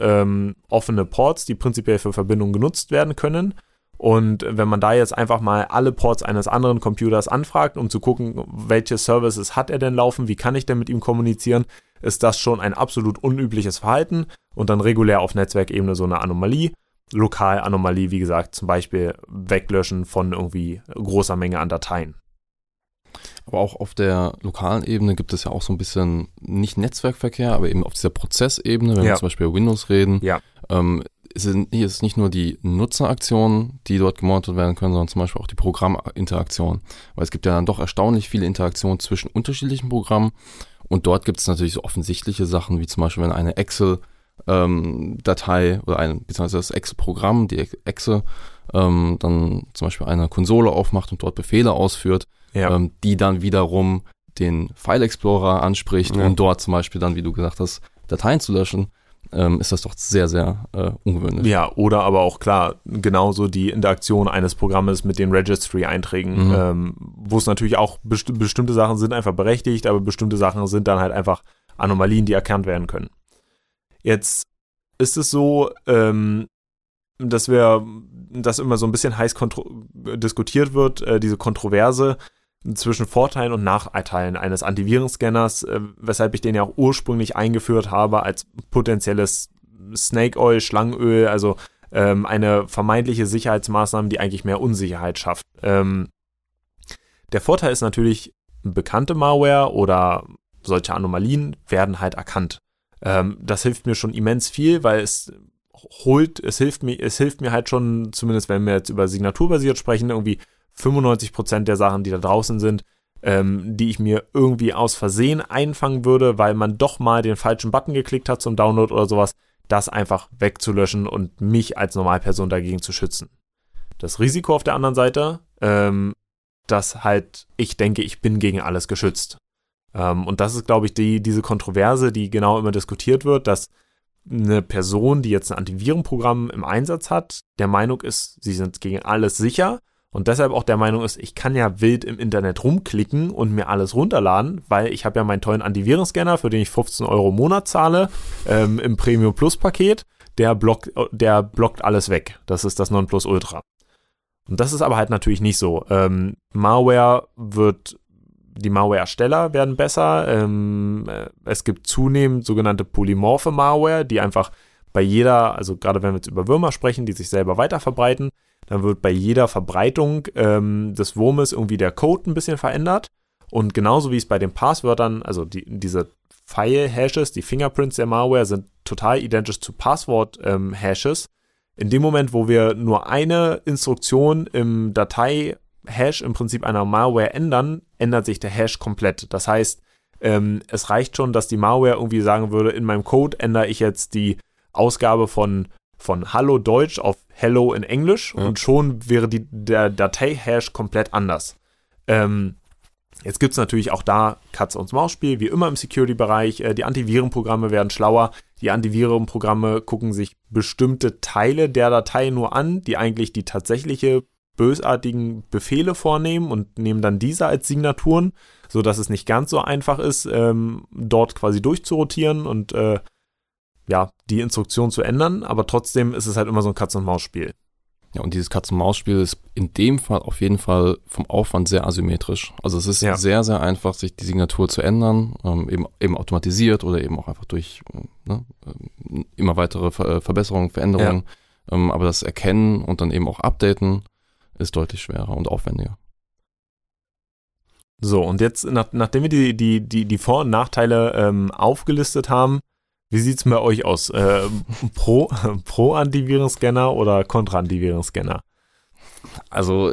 ähm, offene Ports, die prinzipiell für Verbindungen genutzt werden können. Und wenn man da jetzt einfach mal alle Ports eines anderen Computers anfragt, um zu gucken, welche Services hat er denn laufen, wie kann ich denn mit ihm kommunizieren, ist das schon ein absolut unübliches Verhalten und dann regulär auf Netzwerkebene so eine Anomalie. Lokal Anomalie, wie gesagt, zum Beispiel Weglöschen von irgendwie großer Menge an Dateien. Aber auch auf der lokalen Ebene gibt es ja auch so ein bisschen nicht Netzwerkverkehr, aber eben auf dieser Prozessebene, wenn ja. wir zum Beispiel über Windows reden, ja. ähm, sind hier ist nicht nur die Nutzeraktionen, die dort gemonitort werden können, sondern zum Beispiel auch die Programminteraktion. Weil es gibt ja dann doch erstaunlich viele Interaktionen zwischen unterschiedlichen Programmen und dort gibt es natürlich so offensichtliche Sachen, wie zum Beispiel, wenn eine Excel-Datei ähm, oder ein, beziehungsweise das Excel-Programm, die Excel, ähm, dann zum Beispiel eine Konsole aufmacht und dort Befehle ausführt, ja. ähm, die dann wiederum den File Explorer anspricht, ja. um dort zum Beispiel dann, wie du gesagt hast, Dateien zu löschen ähm, ist das doch sehr, sehr äh, ungewöhnlich. Ja, oder aber auch klar, genauso die Interaktion eines Programmes mit den Registry-Einträgen, mhm. ähm, wo es natürlich auch besti bestimmte Sachen sind einfach berechtigt, aber bestimmte Sachen sind dann halt einfach Anomalien, die erkannt werden können. Jetzt ist es so, ähm, dass wir, dass immer so ein bisschen heiß diskutiert wird, äh, diese Kontroverse, zwischen Vorteilen und Nachteilen eines Antivirenscanners, äh, weshalb ich den ja auch ursprünglich eingeführt habe als potenzielles Snake Oil, Schlangenöl, also ähm, eine vermeintliche Sicherheitsmaßnahme, die eigentlich mehr Unsicherheit schafft. Ähm, der Vorteil ist natürlich, bekannte Malware oder solche Anomalien werden halt erkannt. Ähm, das hilft mir schon immens viel, weil es holt, es hilft mir, es hilft mir halt schon, zumindest wenn wir jetzt über signaturbasiert sprechen, irgendwie 95% der Sachen, die da draußen sind, ähm, die ich mir irgendwie aus Versehen einfangen würde, weil man doch mal den falschen Button geklickt hat zum Download oder sowas, das einfach wegzulöschen und mich als Normalperson dagegen zu schützen. Das Risiko auf der anderen Seite, ähm, dass halt ich denke, ich bin gegen alles geschützt. Ähm, und das ist, glaube ich, die, diese Kontroverse, die genau immer diskutiert wird, dass eine Person, die jetzt ein Antivirenprogramm im Einsatz hat, der Meinung ist, sie sind gegen alles sicher und deshalb auch der Meinung ist, ich kann ja wild im Internet rumklicken und mir alles runterladen, weil ich habe ja meinen tollen Antivirenscanner, für den ich 15 Euro im Monat zahle, ähm, im Premium Plus Paket, der blockt, der blockt alles weg. Das ist das Nonplusultra. Und das ist aber halt natürlich nicht so. Ähm, Malware wird die Malware-Ersteller werden besser. Ähm, äh, es gibt zunehmend sogenannte polymorphe Malware, die einfach bei jeder, also gerade wenn wir jetzt über Würmer sprechen, die sich selber weiter verbreiten, dann wird bei jeder Verbreitung ähm, des Wurmes irgendwie der Code ein bisschen verändert. Und genauso wie es bei den Passwörtern, also die, diese File-Hashes, die Fingerprints der Malware sind total identisch zu Passwort-Hashes. Ähm, In dem Moment, wo wir nur eine Instruktion im Datei Hash im Prinzip einer Malware ändern, ändert sich der Hash komplett. Das heißt, ähm, es reicht schon, dass die Malware irgendwie sagen würde, in meinem Code ändere ich jetzt die Ausgabe von, von Hallo Deutsch auf Hello in Englisch ja. und schon wäre die, der Datei-Hash komplett anders. Ähm, Jetzt gibt es natürlich auch da Katze- und Maus-Spiel, wie immer im Security-Bereich. Äh, die Antivirenprogramme werden schlauer. Die Antivirenprogramme gucken sich bestimmte Teile der Datei nur an, die eigentlich die tatsächliche bösartigen Befehle vornehmen und nehmen dann diese als Signaturen, so dass es nicht ganz so einfach ist, ähm, dort quasi durchzurotieren und äh, ja, die Instruktion zu ändern, aber trotzdem ist es halt immer so ein Katz-und-Maus-Spiel. Ja, und dieses Katz-und-Maus-Spiel ist in dem Fall auf jeden Fall vom Aufwand sehr asymmetrisch. Also es ist ja. sehr, sehr einfach, sich die Signatur zu ändern, ähm, eben, eben automatisiert oder eben auch einfach durch ne, ähm, immer weitere Ver Verbesserungen, Veränderungen. Ja. Ähm, aber das Erkennen und dann eben auch Updaten ist deutlich schwerer und aufwendiger. So, und jetzt, nach, nachdem wir die, die, die, die Vor- und Nachteile ähm, aufgelistet haben, wie sieht es bei euch aus? Äh, pro, pro Antivirenscanner oder Contra Antivirenscanner? Also,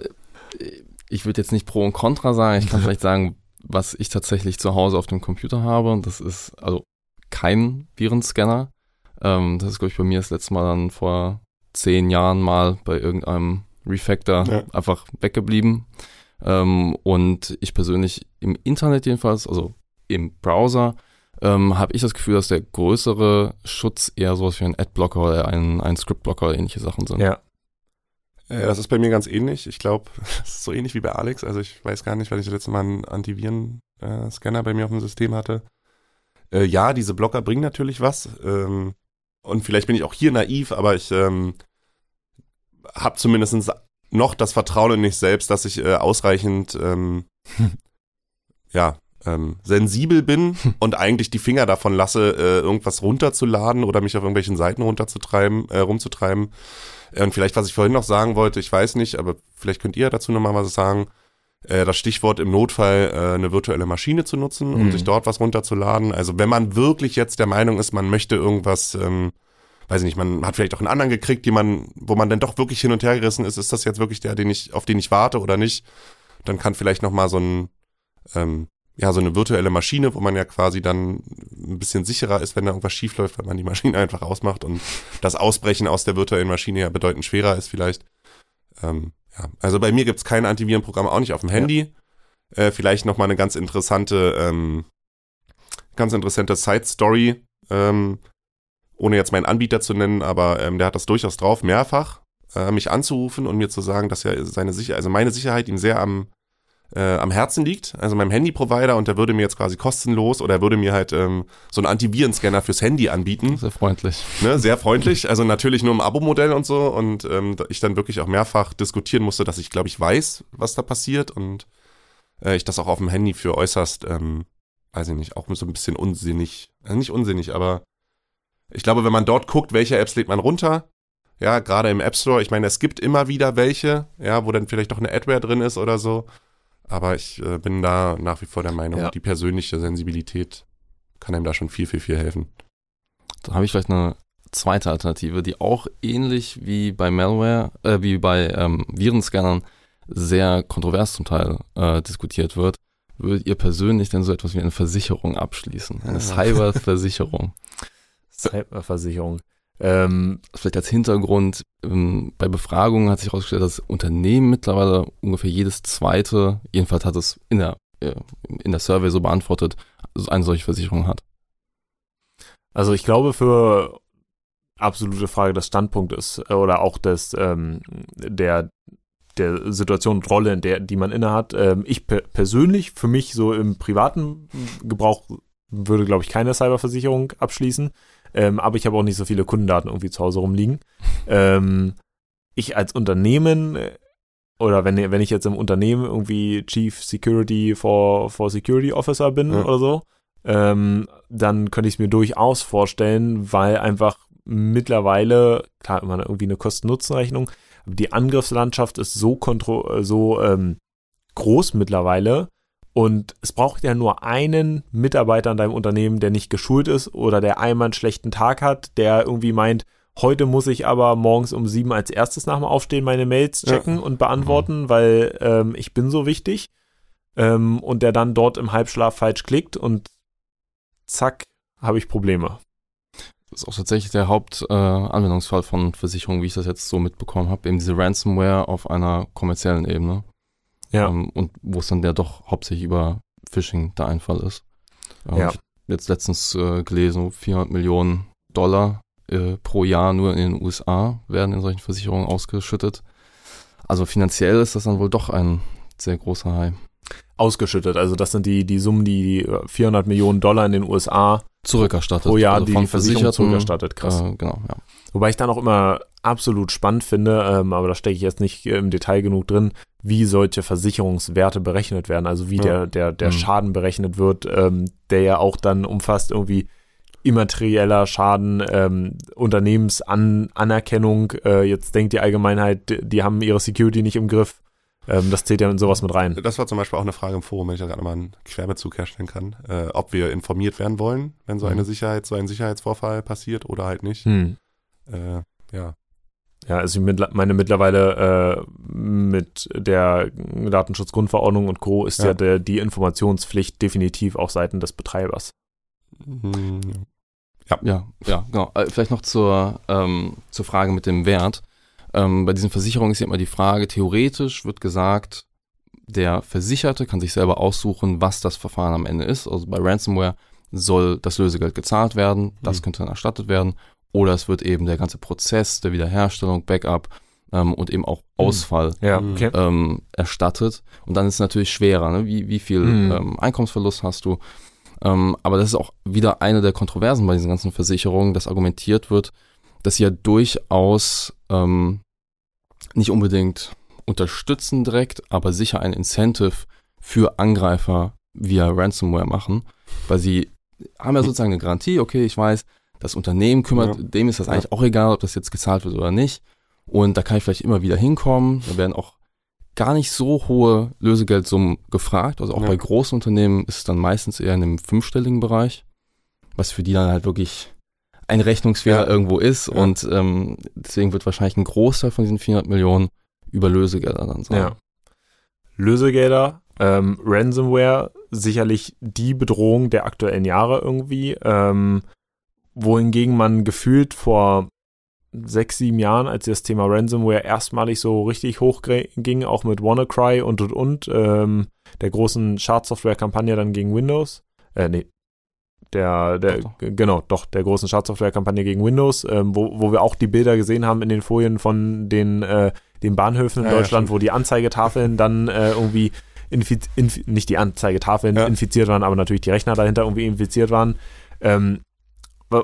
ich würde jetzt nicht Pro und Contra sagen. Ich kann vielleicht sagen, was ich tatsächlich zu Hause auf dem Computer habe. Und das ist also kein Virenscanner. Ähm, das ist, glaube ich, bei mir das letzte Mal dann vor zehn Jahren mal bei irgendeinem Refactor ja. einfach weggeblieben. Ähm, und ich persönlich im Internet jedenfalls, also im Browser, ähm, habe ich das Gefühl, dass der größere Schutz eher sowas wie ein Adblocker oder ein, ein Scriptblocker oder ähnliche Sachen sind. Ja. Äh, das ist bei mir ganz ähnlich. Ich glaube, das ist so ähnlich wie bei Alex. Also ich weiß gar nicht, weil ich das letzte Mal einen Antiviren-Scanner äh, bei mir auf dem System hatte. Äh, ja, diese Blocker bringen natürlich was. Ähm, und vielleicht bin ich auch hier naiv, aber ich ähm, habe zumindest noch das Vertrauen in mich selbst, dass ich äh, ausreichend ähm, ja, ähm, sensibel bin und eigentlich die Finger davon lasse, äh, irgendwas runterzuladen oder mich auf irgendwelchen Seiten runterzutreiben, äh, rumzutreiben. Und vielleicht, was ich vorhin noch sagen wollte, ich weiß nicht, aber vielleicht könnt ihr dazu nochmal was sagen. Äh, das Stichwort im Notfall äh, eine virtuelle Maschine zu nutzen, um mhm. sich dort was runterzuladen. Also wenn man wirklich jetzt der Meinung ist, man möchte irgendwas ähm, weiß ich nicht, man hat vielleicht auch einen anderen gekriegt, die man, wo man dann doch wirklich hin und her gerissen ist, ist das jetzt wirklich der, den ich, auf den ich warte oder nicht? Dann kann vielleicht nochmal so ein, ähm, ja, so eine virtuelle Maschine, wo man ja quasi dann ein bisschen sicherer ist, wenn da irgendwas schief läuft, weil man die Maschine einfach ausmacht und das Ausbrechen aus der virtuellen Maschine ja bedeutend schwerer ist vielleicht. Ähm, ja, also bei mir gibt's kein Antivirenprogramm, auch nicht auf dem Handy. Ja. Äh, vielleicht nochmal eine ganz interessante, ähm, ganz interessante Side-Story. Ähm, ohne jetzt meinen Anbieter zu nennen, aber ähm, der hat das durchaus drauf, mehrfach äh, mich anzurufen und mir zu sagen, dass ja seine Sicherheit, also meine Sicherheit ihm sehr am, äh, am Herzen liegt, also meinem Handy-Provider und der würde mir jetzt quasi kostenlos oder er würde mir halt ähm, so einen Antivirenscanner fürs Handy anbieten. Sehr freundlich. Ne, sehr freundlich, also natürlich nur im Abo-Modell und so und ähm, ich dann wirklich auch mehrfach diskutieren musste, dass ich glaube ich weiß, was da passiert und äh, ich das auch auf dem Handy für äußerst, ähm, weiß ich nicht, auch so ein bisschen unsinnig, also nicht unsinnig, aber ich glaube, wenn man dort guckt, welche Apps lädt man runter, ja, gerade im App Store, ich meine, es gibt immer wieder welche, ja, wo dann vielleicht doch eine Adware drin ist oder so. Aber ich äh, bin da nach wie vor der Meinung, ja. die persönliche Sensibilität kann einem da schon viel, viel, viel helfen. Da habe ich vielleicht eine zweite Alternative, die auch ähnlich wie bei Malware, äh, wie bei ähm, Virenscannern sehr kontrovers zum Teil äh, diskutiert wird. Würdet ihr persönlich denn so etwas wie eine Versicherung abschließen? Eine Ja. Cyberversicherung? Cyberversicherung. Ähm, Vielleicht als Hintergrund, ähm, bei Befragungen hat sich herausgestellt, dass Unternehmen mittlerweile ungefähr jedes zweite, jedenfalls hat es in der, äh, in der Survey so beantwortet, eine solche Versicherung hat. Also ich glaube für absolute Frage des Standpunktes äh, oder auch des ähm, der der Situation und Rolle, in der die man innehat. Ähm, ich per persönlich für mich so im privaten Gebrauch würde glaube ich keine Cyberversicherung abschließen, ähm, aber ich habe auch nicht so viele Kundendaten irgendwie zu Hause rumliegen. Ähm, ich als Unternehmen äh, oder wenn, wenn ich jetzt im Unternehmen irgendwie Chief Security for, for Security Officer bin Ja. oder so, ähm, dann könnte ich es mir durchaus vorstellen, weil einfach mittlerweile, klar, immer irgendwie eine Kosten-Nutzen-Rechnung, aber die Angriffslandschaft ist so, kontro so ähm, groß mittlerweile und es braucht ja nur einen Mitarbeiter in deinem Unternehmen, der nicht geschult ist oder der einmal einen schlechten Tag hat, der irgendwie meint, heute muss ich aber morgens um sieben als erstes nach dem Aufstehen meine Mails Ja. checken und beantworten, weil ähm, ich bin so wichtig ähm, und der dann dort im Halbschlaf falsch klickt und zack, habe ich Probleme. Das ist auch tatsächlich der Hauptanwendungsfall äh, von Versicherungen, wie ich das jetzt so mitbekommen habe, eben diese Ransomware auf einer kommerziellen Ebene. Ja. Ähm, und wo es dann ja doch hauptsächlich über Phishing der Einfall ist. Ähm, Ja. Ich habe jetzt letztens äh, gelesen, 400 Millionen Dollar äh, pro Jahr nur in den USA werden in solchen Versicherungen ausgeschüttet. Also finanziell ist das dann wohl doch ein sehr großer Hai. Ausgeschüttet. Also das sind die, die Summen, die äh, 400 Millionen Dollar in den USA Zurückerstattet. pro Jahr, also die die Versicherung zurückerstattet. Krass. Äh, genau, ja. Wobei ich dann auch immer absolut spannend finde, ähm, aber da stecke ich jetzt nicht äh, im Detail genug drin, wie solche Versicherungswerte berechnet werden, also wie Ja. der, der, der Mhm. Schaden berechnet wird, ähm, der ja auch dann umfasst irgendwie immaterieller Schaden, ähm, Unternehmensanerkennung, äh, jetzt denkt die Allgemeinheit, die- die haben ihre Security nicht im Griff. Ähm, das zählt ja in sowas mit rein. Das war zum Beispiel auch eine Frage im Forum, wenn ich da gerade mal einen Querbezug herstellen kann, äh, ob wir informiert werden wollen, wenn so eine Mhm. Sicherheit, so ein Sicherheitsvorfall passiert oder halt nicht. Hm. Äh, ja. Ja, also ich meine mittlerweile äh, mit der Datenschutzgrundverordnung und Co. ist ja, Ja. der, die Informationspflicht definitiv auf Seiten des Betreibers. Mhm. Ja, ja, genau. Äh, Vielleicht noch zur, ähm, zur Frage mit dem Wert. Ähm, bei diesen Versicherungen ist ja immer die Frage, theoretisch wird gesagt, der Versicherte kann sich selber aussuchen, was das Verfahren am Ende ist. Also bei Ransomware soll das Lösegeld gezahlt werden, das Mhm. könnte dann erstattet werden. Oder es wird eben der ganze Prozess der Wiederherstellung, Backup ähm, und eben auch Ausfall Ja, Mhm. okay. ähm, erstattet. Und dann ist es natürlich schwerer, ne? wie, wie viel Mhm. ähm, Einkommensverlust hast du. Ähm, aber das ist auch wieder eine der Kontroversen bei diesen ganzen Versicherungen, dass argumentiert wird, dass sie ja durchaus ähm, nicht unbedingt unterstützen direkt, aber sicher ein Incentive für Angreifer via Ransomware machen, weil sie haben ja sozusagen eine Garantie, okay, ich weiß, das Unternehmen kümmert, Ja. dem ist das Ja. eigentlich auch egal, ob das jetzt gezahlt wird oder nicht. Und da kann ich vielleicht immer wieder hinkommen. Da werden auch gar nicht so hohe Lösegeldsummen gefragt. Also auch Ja. bei großen Unternehmen ist es dann meistens eher in einem fünfstelligen Bereich, was für die dann halt wirklich ein Rechnungsfehler irgendwo ist. Und ähm, deswegen wird wahrscheinlich ein Großteil von diesen 400 Millionen über Lösegelder dann sein. Ja. Lösegelder, ähm, Ransomware, sicherlich die Bedrohung der aktuellen Jahre irgendwie, ähm, wohingegen man gefühlt vor sechs, sieben Jahren, als das Thema Ransomware erstmalig so richtig hochging, auch mit WannaCry und und und, ähm, der großen Schadsoftware-Kampagne dann gegen Windows, äh, nee, der, der, Doch, g- genau, doch, der großen Schadsoftware-Kampagne gegen Windows, ähm, wo, wo wir auch die Bilder gesehen haben in den Folien von den, äh, den Bahnhöfen in Ja, ja, Deutschland, stimmt. wo die Anzeigetafeln dann äh, irgendwie infiz inf nicht die Anzeigetafeln Ja. infiziert waren, aber natürlich die Rechner dahinter irgendwie infiziert waren. Ähm,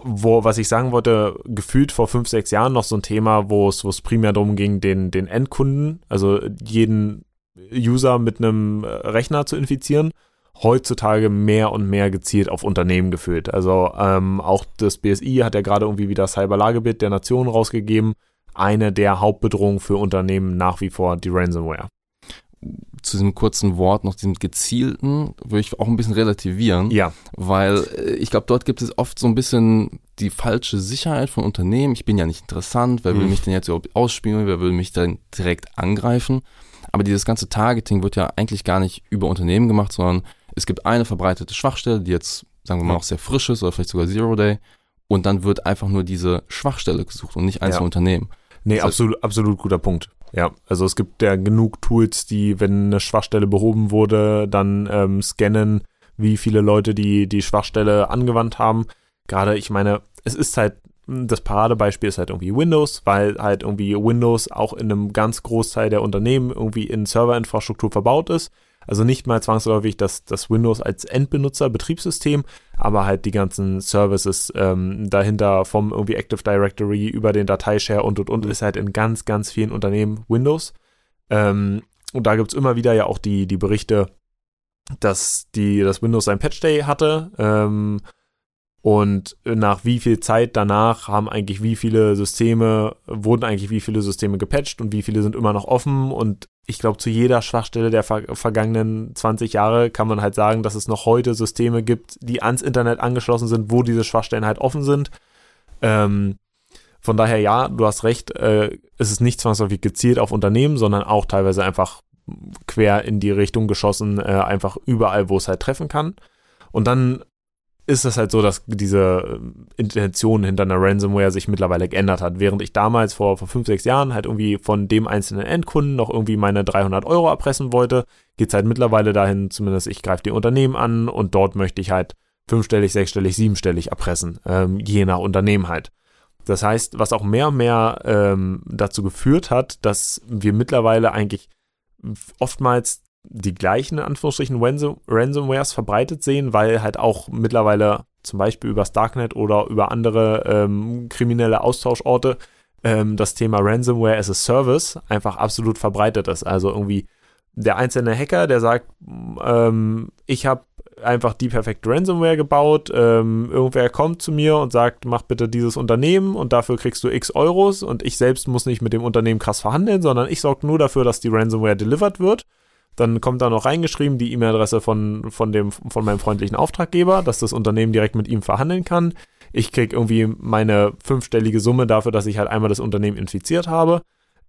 wo, was ich sagen wollte, gefühlt vor fünf, sechs Jahren noch so ein Thema, wo es, wo es primär darum ging, den, den Endkunden, also jeden User mit einem äh, Rechner zu infizieren. Heutzutage mehr und mehr gezielt auf Unternehmen gefühlt. Also ähm, auch das BSI hat ja gerade irgendwie wieder Cyberlagebild der Nation rausgegeben. Eine der Hauptbedrohungen für Unternehmen nach wie vor die Ransomware. Zu diesem kurzen Wort noch diesem gezielten, würde ich auch ein bisschen relativieren. Ja. Weil äh, ich glaube, dort gibt es oft so ein bisschen die falsche Sicherheit von Unternehmen. Ich bin ja nicht interessant, wer will Mhm. mich denn jetzt überhaupt ausspielen, wer will mich denn direkt angreifen. Aber dieses ganze Targeting wird ja eigentlich gar nicht über Unternehmen gemacht, sondern es gibt eine verbreitete Schwachstelle, die jetzt, sagen wir mal, Ja. noch sehr frisch ist oder vielleicht sogar Zero Day. Und dann wird einfach nur diese Schwachstelle gesucht und nicht einzelne Ja. Unternehmen. Nee, Das heißt- absolut, absolut guter Punkt. Ja, also es gibt ja genug Tools, die, wenn eine Schwachstelle behoben wurde, dann ähm, scannen, wie viele Leute die, die Schwachstelle angewandt haben. Gerade, ich meine, es ist halt, das Paradebeispiel ist halt irgendwie Windows, weil halt irgendwie Windows auch in einem ganz Großteil der Unternehmen irgendwie in Serverinfrastruktur verbaut ist. Also nicht mal zwangsläufig das, das Windows als Endbenutzer, Betriebssystem, aber halt die ganzen Services ähm, dahinter vom irgendwie Active Directory über den Dateishare und und und ist halt in ganz, ganz vielen Unternehmen Windows. Ähm, und da gibt's immer wieder ja auch die, die Berichte, dass die, das Windows ein Patch Day hatte. Ähm, und nach wie viel Zeit danach haben eigentlich wie viele Systeme, wurden eigentlich wie viele Systeme gepatcht und wie viele sind immer noch offen. Und ich glaube, zu jeder Schwachstelle der ver vergangenen 20 Jahre kann man halt sagen, dass es noch heute Systeme gibt, die ans Internet angeschlossen sind, wo diese Schwachstellen halt offen sind. Ähm, von daher ja, du hast recht, äh, es ist nicht zwangsläufig gezielt auf Unternehmen, sondern auch teilweise einfach quer in die Richtung geschossen, äh, einfach überall, wo es halt treffen kann. Und dann ist es halt so, dass diese äh, Intention hinter einer Ransomware sich mittlerweile geändert hat. Während ich damals vor, vor fünf, sechs Jahren halt irgendwie von dem einzelnen Endkunden noch irgendwie meine 300 Euro erpressen wollte, geht's halt mittlerweile dahin, zumindest ich greife die Unternehmen an und dort möchte ich halt fünfstellig, sechsstellig, siebenstellig erpressen, ähm, je nach Unternehmen halt. Das heißt, was auch mehr und mehr ähm, dazu geführt hat, dass wir mittlerweile eigentlich oftmals die gleichen, Anführungsstrichen, Ransom Ransomwares verbreitet sehen, weil halt auch mittlerweile zum Beispiel über Darknet oder über andere ähm, kriminelle Austauschorte ähm, das Thema Ransomware as a Service einfach absolut verbreitet ist. Also irgendwie der einzelne Hacker, der sagt, ähm, ich habe einfach die perfekte Ransomware gebaut, ähm, irgendwer kommt zu mir und sagt, mach bitte dieses Unternehmen und dafür kriegst du x Euros und ich selbst muss nicht mit dem Unternehmen krass verhandeln, sondern ich sorge nur dafür, dass die Ransomware delivered wird. Dann kommt da noch reingeschrieben die E-Mail-Adresse von, von, von meinem freundlichen Auftraggeber, dass das Unternehmen direkt mit ihm verhandeln kann. Ich krieg irgendwie meine fünfstellige Summe dafür, dass ich halt einmal das Unternehmen infiziert habe.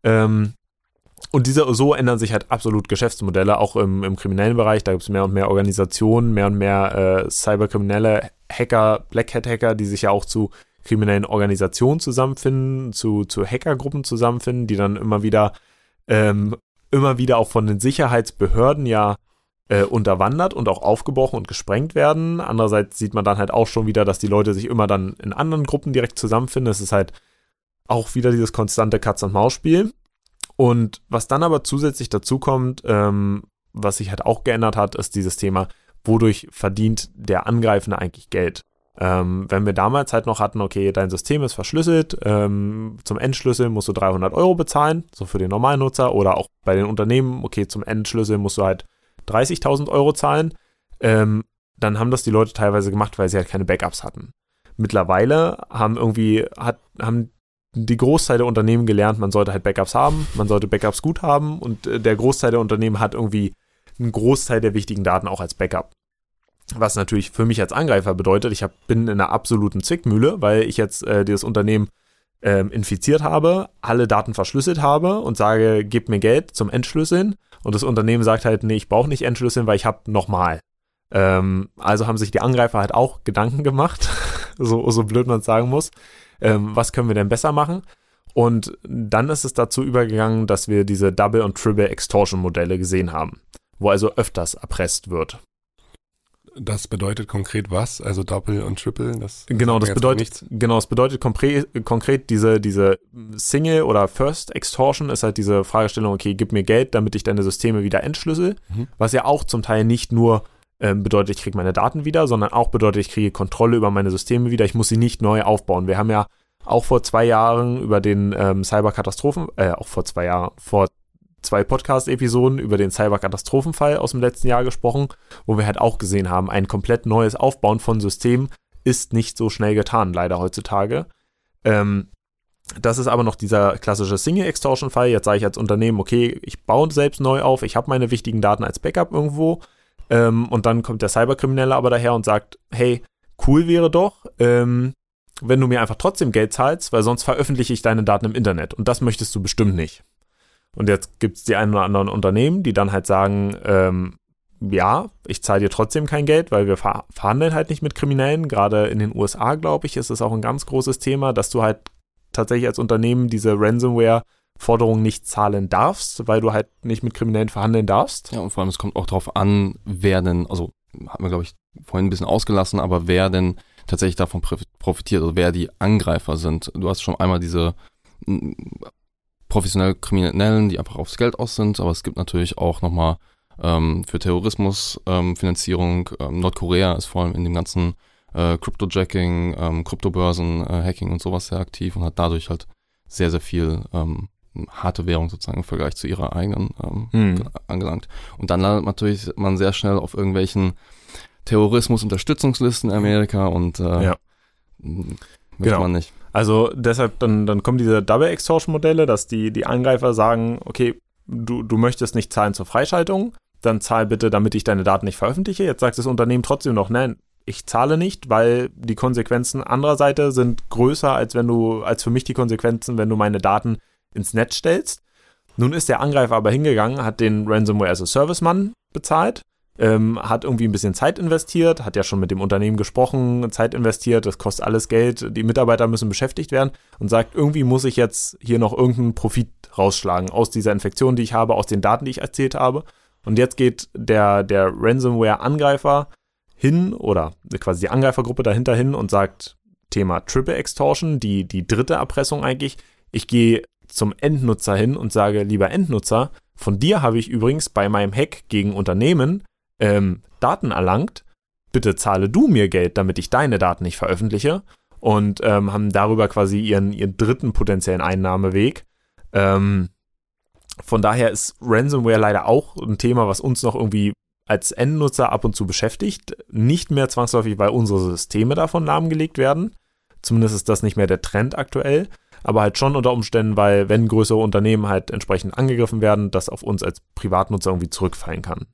Ähm, und diese, so ändern sich halt absolut Geschäftsmodelle, auch im, im kriminellen Bereich. Da gibt es mehr und mehr Organisationen, mehr und mehr äh, cyberkriminelle Hacker, Black Hat Hacker, die sich ja auch zu kriminellen Organisationen zusammenfinden, zu, zu Hackergruppen zusammenfinden, die dann immer wieder, ähm, immer wieder auch von den Sicherheitsbehörden ja äh, unterwandert und auch aufgebrochen und gesprengt werden. Andererseits sieht man dann halt auch schon wieder, dass die Leute sich immer dann in anderen Gruppen direkt zusammenfinden. Es ist halt auch wieder dieses konstante Katz-und-Maus-Spiel. Und was dann aber zusätzlich dazu kommt, ähm, was sich halt auch geändert hat, ist dieses Thema, wodurch verdient der Angreifende eigentlich Geld? Ähm, wenn wir damals halt noch hatten, okay, dein System ist verschlüsselt, ähm, zum Entschlüsseln musst du 300 Euro bezahlen, so für den Normalnutzer oder auch bei den Unternehmen, okay, zum Entschlüsseln musst du halt 30.000 Euro zahlen, ähm, dann haben das die Leute teilweise gemacht, weil sie halt keine Backups hatten. Mittlerweile haben irgendwie, hat, haben die Großteil der Unternehmen gelernt, man sollte halt Backups haben, man sollte Backups gut haben und äh, der Großteil der Unternehmen hat irgendwie einen Großteil der wichtigen Daten auch als Backup. Was natürlich für mich als Angreifer bedeutet, ich hab, bin in einer absoluten Zwickmühle, weil ich jetzt äh, dieses Unternehmen ähm, infiziert habe, alle Daten verschlüsselt habe und sage, gib mir Geld zum Entschlüsseln und das Unternehmen sagt halt, nee, ich brauche nicht entschlüsseln, weil ich habe nochmal. Ähm, also haben sich die Angreifer halt auch Gedanken gemacht, so, so blöd man es sagen muss. Ähm, was können wir denn besser machen? Und dann ist es dazu übergegangen, dass wir diese Double- und Triple-Extortion-Modelle gesehen haben, wo also öfters erpresst wird. Das bedeutet konkret was? Also Doppel und Triple? Das Genau, das bedeutet, nichts. genau, das bedeutet konkret, konkret diese, diese Single- oder First-Extortion ist halt diese Fragestellung, okay, gib mir Geld, damit ich deine Systeme wieder entschlüssel, Mhm. was ja auch zum Teil nicht nur ähm, bedeutet, ich kriege meine Daten wieder, sondern auch bedeutet, ich kriege Kontrolle über meine Systeme wieder, ich muss sie nicht neu aufbauen. Wir haben ja auch vor zwei Jahren über den ähm, Cyberkatastrophen, äh, auch vor zwei Jahren, vor zwei Podcast-Episoden über den Cyberkatastrophenfall aus dem letzten Jahr gesprochen, wo wir halt auch gesehen haben, ein komplett neues Aufbauen von Systemen ist nicht so schnell getan, leider heutzutage. Ähm, das ist aber noch dieser klassische Single-Extortion-Fall. Jetzt sage ich als Unternehmen, okay, ich baue selbst neu auf, ich habe meine wichtigen Daten als Backup irgendwo. Ähm, und dann kommt der Cyberkriminelle aber daher und sagt, hey, cool wäre doch, ähm, wenn du mir einfach trotzdem Geld zahlst, weil sonst veröffentliche ich deine Daten im Internet. Und das möchtest du bestimmt nicht. Und jetzt gibt es die ein oder anderen Unternehmen, die dann halt sagen, ähm, ja, ich zahle dir trotzdem kein Geld, weil wir ver verhandeln halt nicht mit Kriminellen. Gerade in den USA, glaube ich, ist es auch ein ganz großes Thema, dass du halt tatsächlich als Unternehmen diese Ransomware-Forderung nicht zahlen darfst, weil du halt nicht mit Kriminellen verhandeln darfst. Ja, und vor allem, es kommt auch darauf an, wer denn, also haben wir, glaube ich, vorhin ein bisschen ausgelassen, aber wer denn tatsächlich davon profitiert, also wer die Angreifer sind. Du hast schon einmal diese professionell Kriminellen, die einfach aufs Geld aus sind, aber es gibt natürlich auch nochmal ähm, für Terrorismus ähm, Finanzierung. Ähm, Nordkorea ist vor allem in dem ganzen äh, Cryptojacking, ähm, Kryptobörsen, äh, Hacking und sowas sehr aktiv und hat dadurch halt sehr, sehr viel ähm, harte Währung sozusagen im Vergleich zu ihrer eigenen ähm, hm. angelangt. Und dann landet natürlich man sehr schnell auf irgendwelchen Terrorismus-Unterstützungslisten in Amerika und äh, ja. möchte genau. man nicht. Also deshalb, dann, dann kommen diese Double-Extortion-Modelle, dass die, die Angreifer sagen, okay, du, du möchtest nicht zahlen zur Freischaltung, dann zahl bitte, damit ich deine Daten nicht veröffentliche. Jetzt sagt das Unternehmen trotzdem noch, nein, ich zahle nicht, weil die Konsequenzen anderer Seite sind größer, als wenn du, als für mich die Konsequenzen, wenn du meine Daten ins Netz stellst. Nun ist der Angreifer aber hingegangen, hat den Ransomware as a Service Mann bezahlt, ähm, hat irgendwie ein bisschen Zeit investiert, hat ja schon mit dem Unternehmen gesprochen, Zeit investiert, das kostet alles Geld, die Mitarbeiter müssen beschäftigt werden und sagt, irgendwie muss ich jetzt hier noch irgendeinen Profit rausschlagen aus dieser Infektion, die ich habe, aus den Daten, die ich erzählt habe. Und jetzt geht der, der Ransomware-Angreifer hin oder quasi die Angreifergruppe dahinter hin und sagt, Thema Triple Extortion, die, die dritte Erpressung eigentlich. Ich gehe zum Endnutzer hin und sage, lieber Endnutzer, von dir habe ich übrigens bei meinem Hack gegen Unternehmen ähm, Daten erlangt. Bitte zahle du mir Geld, damit ich deine Daten nicht veröffentliche. Und ähm, haben darüber quasi ihren, ihren dritten potenziellen Einnahmeweg. Ähm, von daher ist Ransomware leider auch ein Thema, was uns noch irgendwie als Endnutzer ab und zu beschäftigt. Nicht mehr zwangsläufig, weil unsere Systeme davon lahmgelegt werden. Zumindest ist das nicht mehr der Trend aktuell. Aber halt schon unter Umständen, weil wenn größere Unternehmen halt entsprechend angegriffen werden, das auf uns als Privatnutzer irgendwie zurückfallen kann.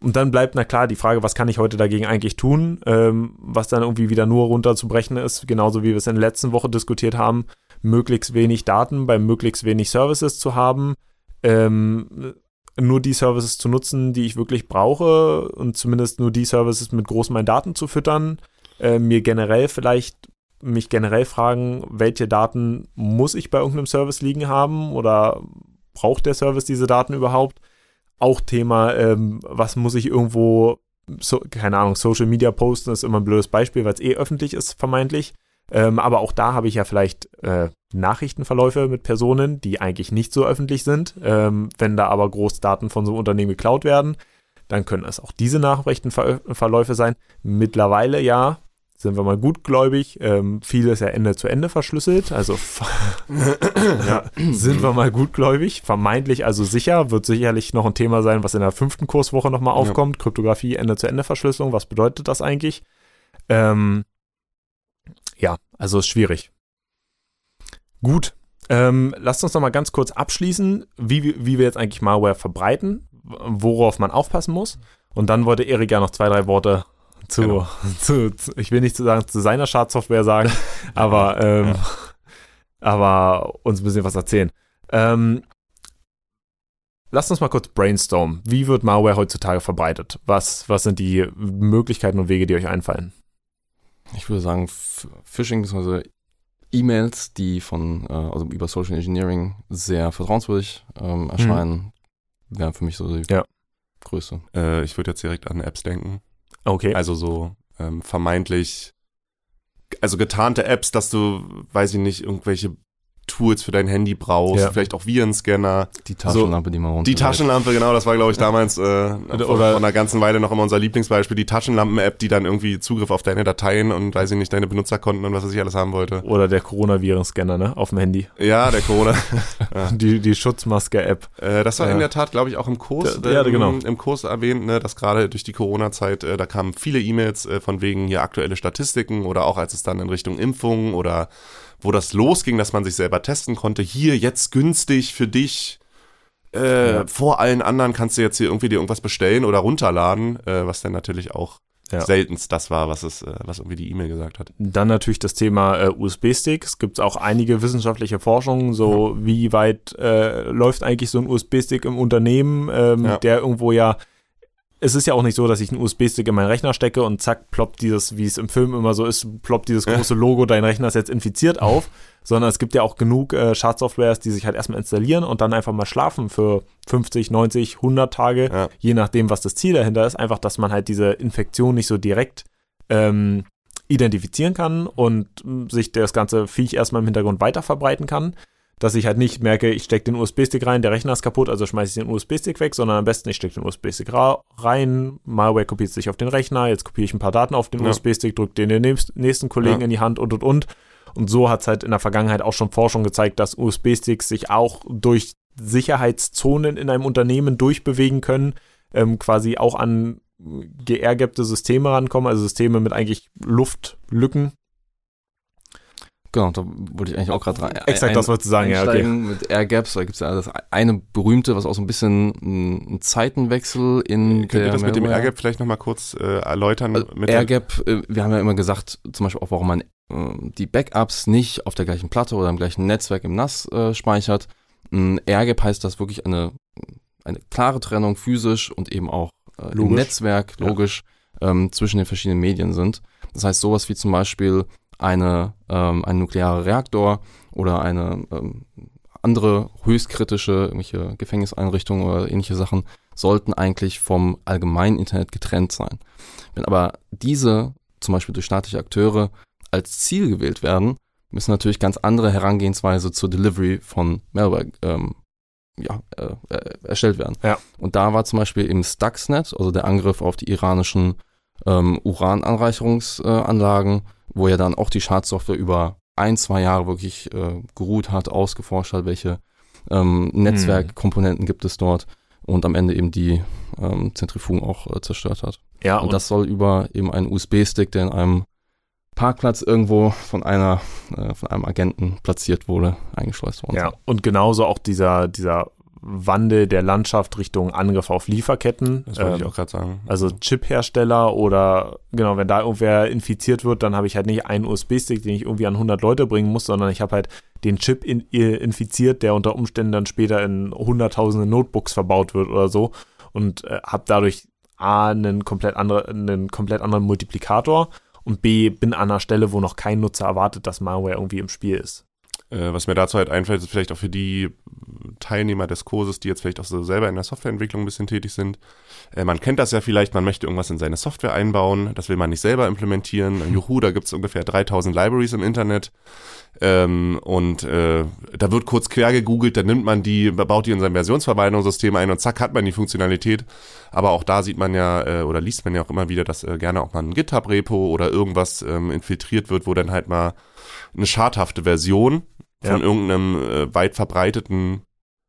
Und dann bleibt, na klar, die Frage, was kann ich heute dagegen eigentlich tun, ähm, was dann irgendwie wieder nur runterzubrechen ist, genauso wie wir es in der letzten Woche diskutiert haben, möglichst wenig Daten bei möglichst wenig Services zu haben, ähm, nur die Services zu nutzen, die ich wirklich brauche und zumindest nur die Services mit großen meinen Daten zu füttern, äh, mir generell vielleicht mich generell fragen, welche Daten muss ich bei irgendeinem Service liegen haben oder braucht der Service diese Daten überhaupt? Auch Thema, ähm, was muss ich irgendwo, so, keine Ahnung, Social Media posten, ist immer ein blödes Beispiel, weil es eh öffentlich ist, vermeintlich. Ähm, aber auch da habe ich ja vielleicht äh, Nachrichtenverläufe mit Personen, die eigentlich nicht so öffentlich sind. Ähm, wenn da aber Großdaten von so einem Unternehmen geklaut werden, dann können es auch diese Nachrichtenverläufe sein. Mittlerweile ja, sind wir mal gutgläubig. Ähm, viel ist ja Ende zu Ende verschlüsselt. Also ja, sind wir mal gutgläubig. Vermeintlich also sicher. Wird sicherlich noch ein Thema sein, was in der fünften Kurswoche nochmal aufkommt. Ja. Kryptographie, Ende zu Ende Verschlüsselung. Was bedeutet das eigentlich? Ähm, ja, also ist schwierig. Gut. Ähm, lasst uns noch mal ganz kurz abschließen, wie, wie wir jetzt eigentlich Malware verbreiten, worauf man aufpassen muss. Und dann wollte Erik ja noch zwei, drei Worte zu, genau. zu, zu, ich will nicht zu sagen, zu seiner Schadsoftware sagen, aber, ähm, ja. aber uns ein bisschen was erzählen. Ähm, lasst uns mal kurz brainstormen. Wie wird Malware heutzutage verbreitet? Was, was sind die Möglichkeiten und Wege, die euch einfallen? Ich würde sagen, Phishing bzw. E-Mails, die von, äh, also über Social Engineering sehr vertrauenswürdig ähm, erscheinen, mhm. wären für mich so die ja. Größe. Äh, ich würde jetzt direkt an Apps denken. Okay. Also so ähm, vermeintlich, also getarnte Apps, dass du, weiß ich nicht, irgendwelche Tools für dein Handy brauchst, ja. vielleicht auch Virenscanner. Die Taschenlampe, so, die man runter. Die Taschenlampe, genau, das war, glaube ich, damals äh, oder, vor, vor einer ganzen Weile noch immer unser Lieblingsbeispiel, die Taschenlampen-App, die dann irgendwie Zugriff auf deine Dateien und weiß ich nicht, deine Benutzerkonten und was weiß ich alles haben wollte. Oder der Coronavirenscanner, ne? Auf dem Handy. Ja, der Corona. ja. Die, die Schutzmaske-App. Äh, das war ja. in der Tat, glaube ich, auch im Kurs, ja, ähm, genau. im Kurs erwähnt, ne, dass gerade durch die Corona-Zeit, äh, da kamen viele E-Mails äh, von wegen hier aktuelle Statistiken oder auch als es dann in Richtung Impfungen oder wo das losging, dass man sich selber testen konnte, hier jetzt günstig für dich, äh, ja. vor allen anderen kannst du jetzt hier irgendwie dir irgendwas bestellen oder runterladen, äh, was dann natürlich auch ja. seltenst das war, was es, äh, was irgendwie die E-Mail gesagt hat. Dann natürlich das Thema äh, USB-Stick. Es gibt auch einige wissenschaftliche Forschungen, so ja. wie weit äh, läuft eigentlich so ein USB-Stick im Unternehmen, ähm, ja. der irgendwo ja es ist ja auch nicht so, dass ich einen USB-Stick in meinen Rechner stecke und zack, ploppt dieses, wie es im Film immer so ist, ploppt dieses große Logo, dein Rechner ist jetzt infiziert auf, sondern es gibt ja auch genug äh, Schadsoftwares, die sich halt erstmal installieren und dann einfach mal schlafen für 50, 90, 100 Tage, ja. je nachdem, was das Ziel dahinter ist. Einfach, dass man halt diese Infektion nicht so direkt ähm, identifizieren kann und sich das ganze Viech erstmal im Hintergrund weiter verbreiten kann dass ich halt nicht merke, ich stecke den USB-Stick rein, der Rechner ist kaputt, also schmeiße ich den USB-Stick weg, sondern am besten ich stecke den USB-Stick rein, Malware kopiert sich auf den Rechner, jetzt kopiere ich ein paar Daten auf den ja. USB-Stick, drücke den den nächsten Kollegen ja. in die Hand und und und. Und so hat es halt in der Vergangenheit auch schon Forschung gezeigt, dass USB-Sticks sich auch durch Sicherheitszonen in einem Unternehmen durchbewegen können, ähm, quasi auch an geairgappte Systeme rankommen, also Systeme mit eigentlich Luftlücken, Genau, da wollte ich eigentlich auch gerade rein. Exakt, ein, das wolltest du sagen, ja, okay. Mit Air Gaps, da gibt es ja das eine berühmte, was auch so ein bisschen ein Zeitenwechsel in Könnt der ihr das mit dem Air Gap vielleicht nochmal kurz äh, erläutern? Also Air Gap, äh, wir haben ja immer gesagt, zum Beispiel auch, warum man äh, die Backups nicht auf der gleichen Platte oder im gleichen Netzwerk im NAS äh, speichert. Ein Air Gap heißt, dass wirklich eine, eine klare Trennung physisch und eben auch äh, im Netzwerk, logisch, ja. ähm, zwischen den verschiedenen Medien sind. Das heißt, sowas wie zum Beispiel eine, ähm, ein nuklearer Reaktor oder eine ähm, andere höchstkritische irgendwelche Gefängniseinrichtungen oder ähnliche Sachen sollten eigentlich vom allgemeinen Internet getrennt sein. Wenn aber diese zum Beispiel durch staatliche Akteure als Ziel gewählt werden, müssen natürlich ganz andere Herangehensweise zur Delivery von Malware ähm, ja, äh, äh, erstellt werden. Ja. Und da war zum Beispiel im Stuxnet, also der Angriff auf die iranischen ähm, Urananreicherungsanlagen, wo er dann auch die Schadsoftware über ein, zwei Jahre wirklich äh, geruht hat, ausgeforscht hat, welche ähm, Netzwerkkomponenten hm. gibt es dort und am Ende eben die ähm, Zentrifugen auch äh, zerstört hat. Ja, und, und das soll über eben einen USB-Stick, der in einem Parkplatz irgendwo von einer äh, von einem Agenten platziert wurde, eingeschleust worden. Ja, und genauso auch dieser dieser Wandel der Landschaft Richtung Angriff auf Lieferketten. Das wollte ähm, ich auch gerade sagen. Also Chip-Hersteller oder genau, wenn da irgendwer infiziert wird, dann habe ich halt nicht einen USB-Stick, den ich irgendwie an 100 Leute bringen muss, sondern ich habe halt den Chip in, infiziert, der unter Umständen dann später in hunderttausende Notebooks verbaut wird oder so und äh, habe dadurch A, einen komplett, andere, einen komplett anderen Multiplikator und B, bin an einer Stelle, wo noch kein Nutzer erwartet, dass Malware irgendwie im Spiel ist. Äh, was mir dazu halt einfällt, ist vielleicht auch für die Teilnehmer des Kurses, die jetzt vielleicht auch so selber in der Softwareentwicklung ein bisschen tätig sind. Äh, man kennt das ja vielleicht, man möchte irgendwas in seine Software einbauen, das will man nicht selber implementieren. Juhu, da gibt es ungefähr 3000 Libraries im Internet. Ähm, und äh, da wird kurz quer gegoogelt, dann nimmt man die, baut die in sein Versionsverwaltungssystem ein und zack hat man die Funktionalität. Aber auch da sieht man ja äh, oder liest man ja auch immer wieder, dass äh, gerne auch mal ein GitHub-Repo oder irgendwas ähm, infiltriert wird, wo dann halt mal eine schadhafte Version von ja. irgendeinem äh, weit verbreiteten,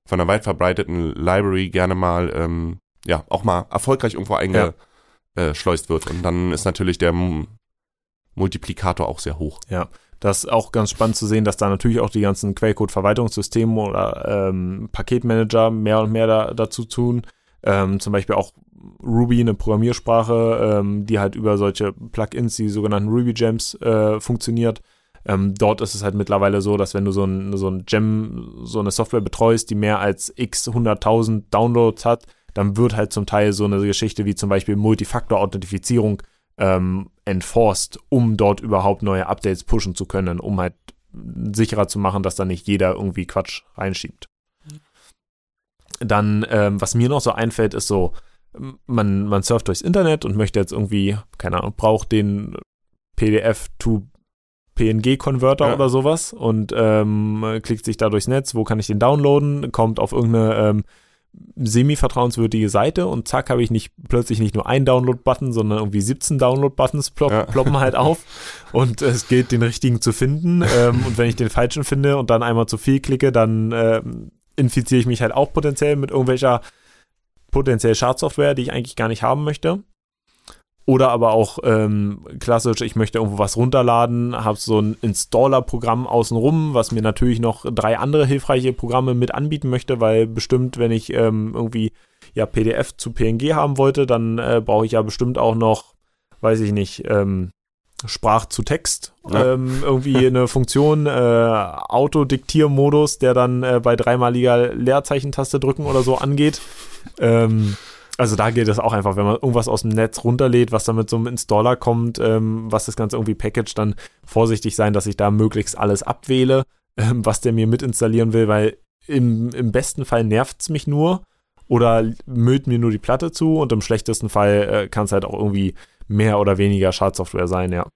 von einer weit verbreiteten Library gerne mal, ähm, ja, auch mal erfolgreich irgendwo eingeschleust ja. wird. Und dann ist natürlich der Multiplikator auch sehr hoch. Ja. Das ist auch ganz spannend zu sehen, dass da natürlich auch die ganzen Quellcode-Verwaltungssysteme oder ähm, Paketmanager mehr und mehr da, dazu tun. Ähm, zum Beispiel auch Ruby, eine Programmiersprache, ähm, die halt über solche Plugins, die sogenannten Ruby Gems, äh, funktioniert. Ähm, dort ist es halt mittlerweile so, dass wenn du so ein, so ein Gem, so eine Software betreust, die mehr als x 100.000 Downloads hat, dann wird halt zum Teil so eine Geschichte wie zum Beispiel Multifaktor-Authentifizierung ähm, enforced, um dort überhaupt neue Updates pushen zu können, um halt sicherer zu machen, dass da nicht jeder irgendwie Quatsch reinschiebt. Dann, ähm, was mir noch so einfällt, ist so, man, man surft durchs Internet und möchte jetzt irgendwie, keine Ahnung, braucht den PDF to PNG-Converter ja. oder sowas und ähm, klickt sich da durchs Netz, wo kann ich den downloaden, kommt auf irgendeine ähm, semi-vertrauenswürdige Seite und zack, habe ich nicht plötzlich nicht nur einen Download-Button, sondern irgendwie 17 Download-Buttons plopp, ja. ploppen halt auf und es gilt, den richtigen zu finden. Ähm, und wenn ich den falschen finde und dann einmal zu viel klicke, dann äh, infiziere ich mich halt auch potenziell mit irgendwelcher potenziell Schadsoftware, die ich eigentlich gar nicht haben möchte. Oder aber auch ähm, klassisch, ich möchte irgendwo was runterladen, habe so ein Installer-Programm außenrum, was mir natürlich noch drei andere hilfreiche Programme mit anbieten möchte, weil bestimmt, wenn ich ähm, irgendwie ja PDF zu PNG haben wollte, dann äh, brauche ich ja bestimmt auch noch, weiß ich nicht, ähm, Sprach zu Text, ja. ähm, irgendwie eine Funktion, äh, Autodiktiermodus, der dann äh, bei dreimaliger Leerzeichentaste drücken oder so angeht. Ähm, also da geht es auch einfach, wenn man irgendwas aus dem Netz runterlädt, was dann mit so einem Installer kommt, ähm, was das Ganze irgendwie packagt, dann vorsichtig sein, dass ich da möglichst alles abwähle, ähm, was der mir mitinstallieren will, weil im, im besten Fall nervt es mich nur oder müllt mir nur die Platte zu und im schlechtesten Fall äh, kann es halt auch irgendwie mehr oder weniger Schadsoftware sein, ja.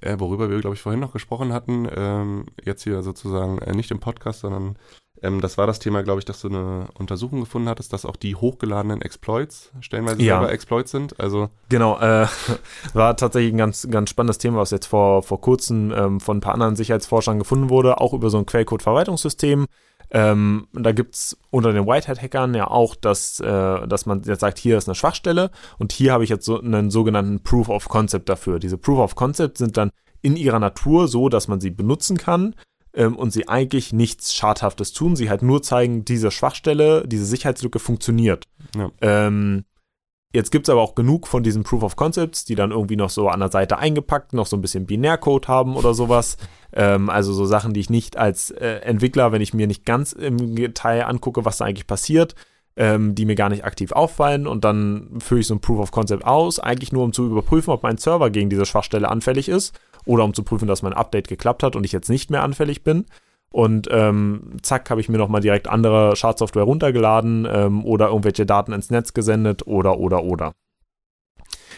Äh, worüber wir, glaube ich, vorhin noch gesprochen hatten, ähm, jetzt hier sozusagen äh, nicht im Podcast, sondern ähm, das war das Thema, glaube ich, dass du eine Untersuchung gefunden hattest, dass auch die hochgeladenen Exploits stellenweise ja. selber Exploits sind. Also genau, äh, war tatsächlich ein ganz, ganz spannendes Thema, was jetzt vor, vor kurzem ähm, von ein paar anderen Sicherheitsforschern gefunden wurde, auch über so ein Quellcode-Verwaltungssystem. Ähm, da gibt es unter den Whitehat-Hackern ja auch, dass, äh, dass man jetzt sagt, hier ist eine Schwachstelle und hier habe ich jetzt so einen sogenannten Proof of Concept dafür. Diese Proof of Concept sind dann in ihrer Natur so, dass man sie benutzen kann, ähm, und sie eigentlich nichts Schadhaftes tun. Sie halt nur zeigen, diese Schwachstelle, diese Sicherheitslücke funktioniert. Ja. Ähm, jetzt gibt es aber auch genug von diesen Proof of Concepts, die dann irgendwie noch so an der Seite eingepackt, noch so ein bisschen Binärcode haben oder sowas. Ähm, also so Sachen, die ich nicht als äh, Entwickler, wenn ich mir nicht ganz im Detail angucke, was da eigentlich passiert, ähm, die mir gar nicht aktiv auffallen und dann führe ich so ein Proof of Concept aus, eigentlich nur um zu überprüfen, ob mein Server gegen diese Schwachstelle anfällig ist oder um zu prüfen, dass mein Update geklappt hat und ich jetzt nicht mehr anfällig bin. Und ähm, zack, habe ich mir nochmal direkt andere Schadsoftware runtergeladen ähm, oder irgendwelche Daten ins Netz gesendet oder, oder, oder.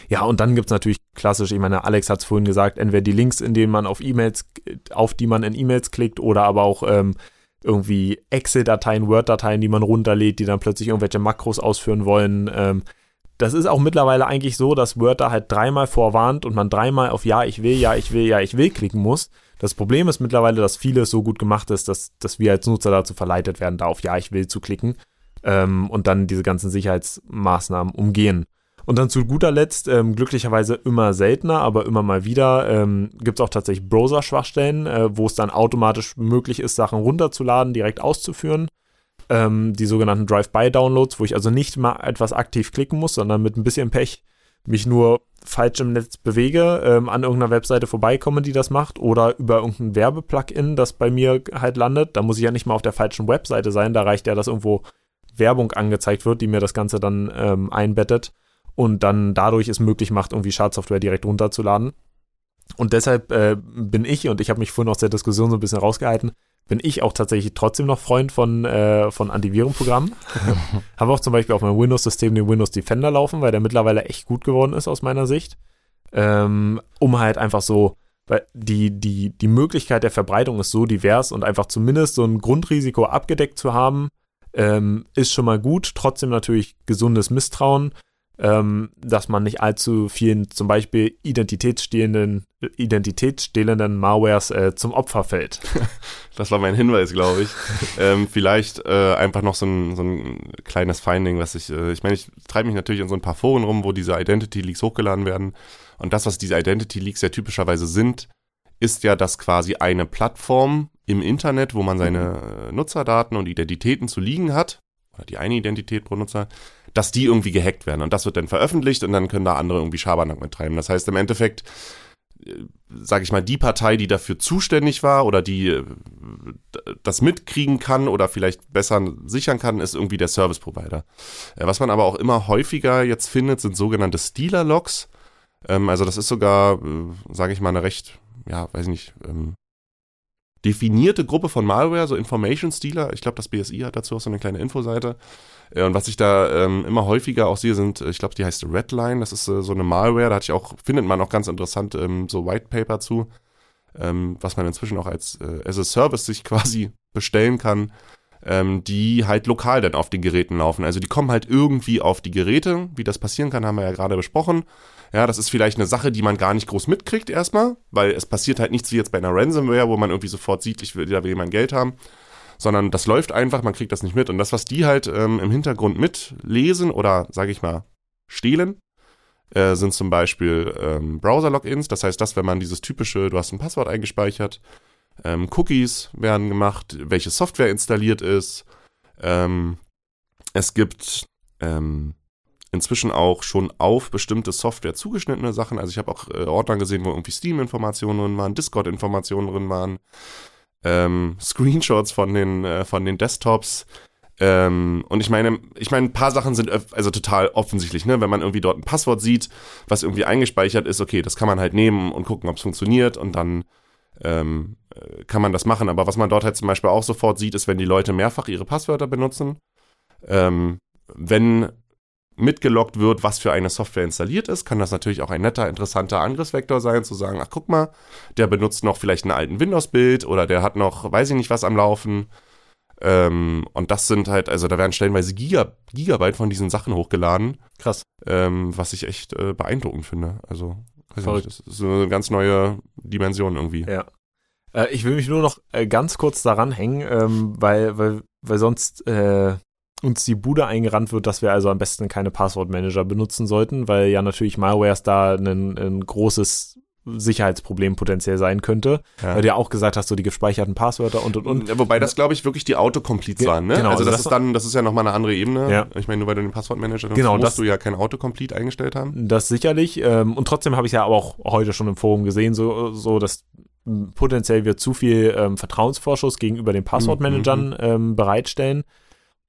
Ja, und dann gibt es natürlich klassisch, ich meine, Alex hat es vorhin gesagt, entweder die Links, in denen man auf E-Mails, auf die man in E-Mails klickt, oder aber auch ähm, irgendwie Excel-Dateien, Word-Dateien, die man runterlädt, die dann plötzlich irgendwelche Makros ausführen wollen. Ähm, das ist auch mittlerweile eigentlich so, dass Word da halt dreimal vorwarnt und man dreimal auf Ja, ich will, Ja, ich will, Ja, ich will klicken muss. Das Problem ist mittlerweile, dass vieles so gut gemacht ist, dass, dass wir als Nutzer dazu verleitet werden, da auf Ja, ich will zu klicken ähm, und dann diese ganzen Sicherheitsmaßnahmen umgehen. Und dann zu guter Letzt, ähm, glücklicherweise immer seltener, aber immer mal wieder, ähm, gibt es auch tatsächlich Browser-Schwachstellen, äh, wo es dann automatisch möglich ist, Sachen runterzuladen, direkt auszuführen ähm, die sogenannten Drive-by-Downloads, wo ich also nicht mal etwas aktiv klicken muss, sondern mit ein bisschen Pech mich nur falsch im Netz bewege, ähm, an irgendeiner Webseite vorbeikomme, die das macht, oder über irgendein Werbeplugin, das bei mir halt landet. Da muss ich ja nicht mal auf der falschen Webseite sein, da reicht ja, dass irgendwo Werbung angezeigt wird, die mir das Ganze dann ähm, einbettet und dann dadurch es möglich macht, irgendwie Schadsoftware direkt runterzuladen. Und deshalb äh, bin ich, und ich habe mich vorhin aus der Diskussion so ein bisschen rausgehalten, bin ich auch tatsächlich trotzdem noch Freund von, äh, von Antivirenprogrammen. Habe auch zum Beispiel auf meinem Windows-System den Windows Defender laufen, weil der mittlerweile echt gut geworden ist aus meiner Sicht. Ähm, um halt einfach so, weil die, die, die Möglichkeit der Verbreitung ist so divers und einfach zumindest so ein Grundrisiko abgedeckt zu haben, ähm, ist schon mal gut. Trotzdem natürlich gesundes Misstrauen ähm, dass man nicht allzu vielen zum Beispiel identitätsstehlenden, identitätsstehlenden Malwares äh, zum Opfer fällt. Das war mein Hinweis, glaube ich. ähm, vielleicht äh, einfach noch so ein, so ein kleines Finding, was ich, äh, ich meine, ich treibe mich natürlich in so ein paar Foren rum, wo diese Identity Leaks hochgeladen werden. Und das, was diese Identity Leaks ja typischerweise sind, ist ja, dass quasi eine Plattform im Internet, wo man seine äh, Nutzerdaten und Identitäten zu liegen hat, oder die eine Identität pro Nutzer, dass die irgendwie gehackt werden. Und das wird dann veröffentlicht und dann können da andere irgendwie Schabernack mittreiben. Das heißt im Endeffekt, äh, sage ich mal, die Partei, die dafür zuständig war oder die äh, das mitkriegen kann oder vielleicht besser sichern kann, ist irgendwie der Service Provider. Äh, was man aber auch immer häufiger jetzt findet, sind sogenannte Stealer-Logs. Ähm, also das ist sogar, sage ich mal, eine recht, ja, weiß nicht, ähm, definierte Gruppe von Malware, so Information Stealer. Ich glaube, das BSI hat dazu auch so eine kleine Infoseite. Äh, und was ich da ähm, immer häufiger auch sehe, sind, ich glaube, die heißt Redline. Das ist äh, so eine Malware. Da hatte ich auch, findet man auch ganz interessant ähm, so White Paper zu, ähm, was man inzwischen auch als äh, as a Service sich quasi bestellen kann, ähm, die halt lokal dann auf den Geräten laufen. Also die kommen halt irgendwie auf die Geräte. Wie das passieren kann, haben wir ja gerade besprochen. Ja, das ist vielleicht eine Sache, die man gar nicht groß mitkriegt erstmal, weil es passiert halt nichts wie jetzt bei einer Ransomware, wo man irgendwie sofort sieht, ich will, da will jemand Geld haben, sondern das läuft einfach, man kriegt das nicht mit. Und das, was die halt ähm, im Hintergrund mitlesen oder, sage ich mal, stehlen, äh, sind zum Beispiel ähm, Browser-Logins. Das heißt, das, wenn man dieses typische, du hast ein Passwort eingespeichert, ähm, Cookies werden gemacht, welche Software installiert ist. Ähm, es gibt ähm, inzwischen auch schon auf bestimmte Software zugeschnittene Sachen. Also ich habe auch äh, Ordner gesehen, wo irgendwie Steam-Informationen drin waren, Discord-Informationen drin waren, ähm, Screenshots von den, äh, von den Desktops. Ähm, und ich meine, ich meine, ein paar Sachen sind also total offensichtlich, ne? Wenn man irgendwie dort ein Passwort sieht, was irgendwie eingespeichert ist, okay, das kann man halt nehmen und gucken, ob es funktioniert und dann ähm, äh, kann man das machen. Aber was man dort halt zum Beispiel auch sofort sieht, ist, wenn die Leute mehrfach ihre Passwörter benutzen, ähm, wenn mitgelockt wird, was für eine Software installiert ist, kann das natürlich auch ein netter, interessanter Angriffsvektor sein, zu sagen, ach guck mal, der benutzt noch vielleicht einen alten Windows-Bild oder der hat noch, weiß ich nicht was am Laufen. Ähm, und das sind halt, also da werden stellenweise Giga, Gigabyte von diesen Sachen hochgeladen. Krass. Ähm, was ich echt äh, beeindruckend finde. Also. Nicht, das ist eine ganz neue Dimension irgendwie. Ja. Äh, ich will mich nur noch äh, ganz kurz daran hängen, ähm, weil, weil, weil sonst äh, uns die Bude eingerannt wird, dass wir also am besten keine Passwortmanager benutzen sollten, weil ja natürlich Malwares da ein, ein großes Sicherheitsproblem potenziell sein könnte. Ja. Weil du ja auch gesagt hast, so die gespeicherten Passwörter und und und. Wobei das, glaube ich, wirklich die Autocomplete waren, ne? Genau, also, also das, das, ist dann, das ist ja nochmal eine andere Ebene. Ja. Ich meine, nur weil du den Passwortmanager nutzt, genau, musst das, du ja kein Autocomplete eingestellt haben. Das sicherlich. Ähm, und trotzdem habe ich ja auch heute schon im Forum gesehen, so, so dass potenziell wir zu viel ähm, Vertrauensvorschuss gegenüber den Passwortmanagern mhm. ähm, bereitstellen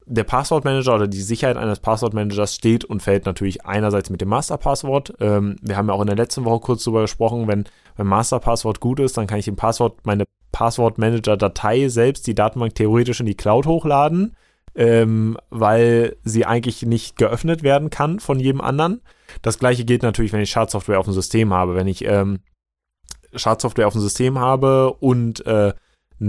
der Passwortmanager oder die Sicherheit eines Passwortmanagers steht und fällt natürlich einerseits mit dem Masterpasswort. Ähm, wir haben ja auch in der letzten Woche kurz darüber gesprochen, wenn mein Masterpasswort gut ist, dann kann ich im Passwort meine Passwortmanager-Datei selbst die Datenbank theoretisch in die Cloud hochladen, ähm, weil sie eigentlich nicht geöffnet werden kann von jedem anderen. Das gleiche gilt natürlich, wenn ich Schadsoftware auf dem System habe. Wenn ich ähm, Schadsoftware auf dem System habe und äh,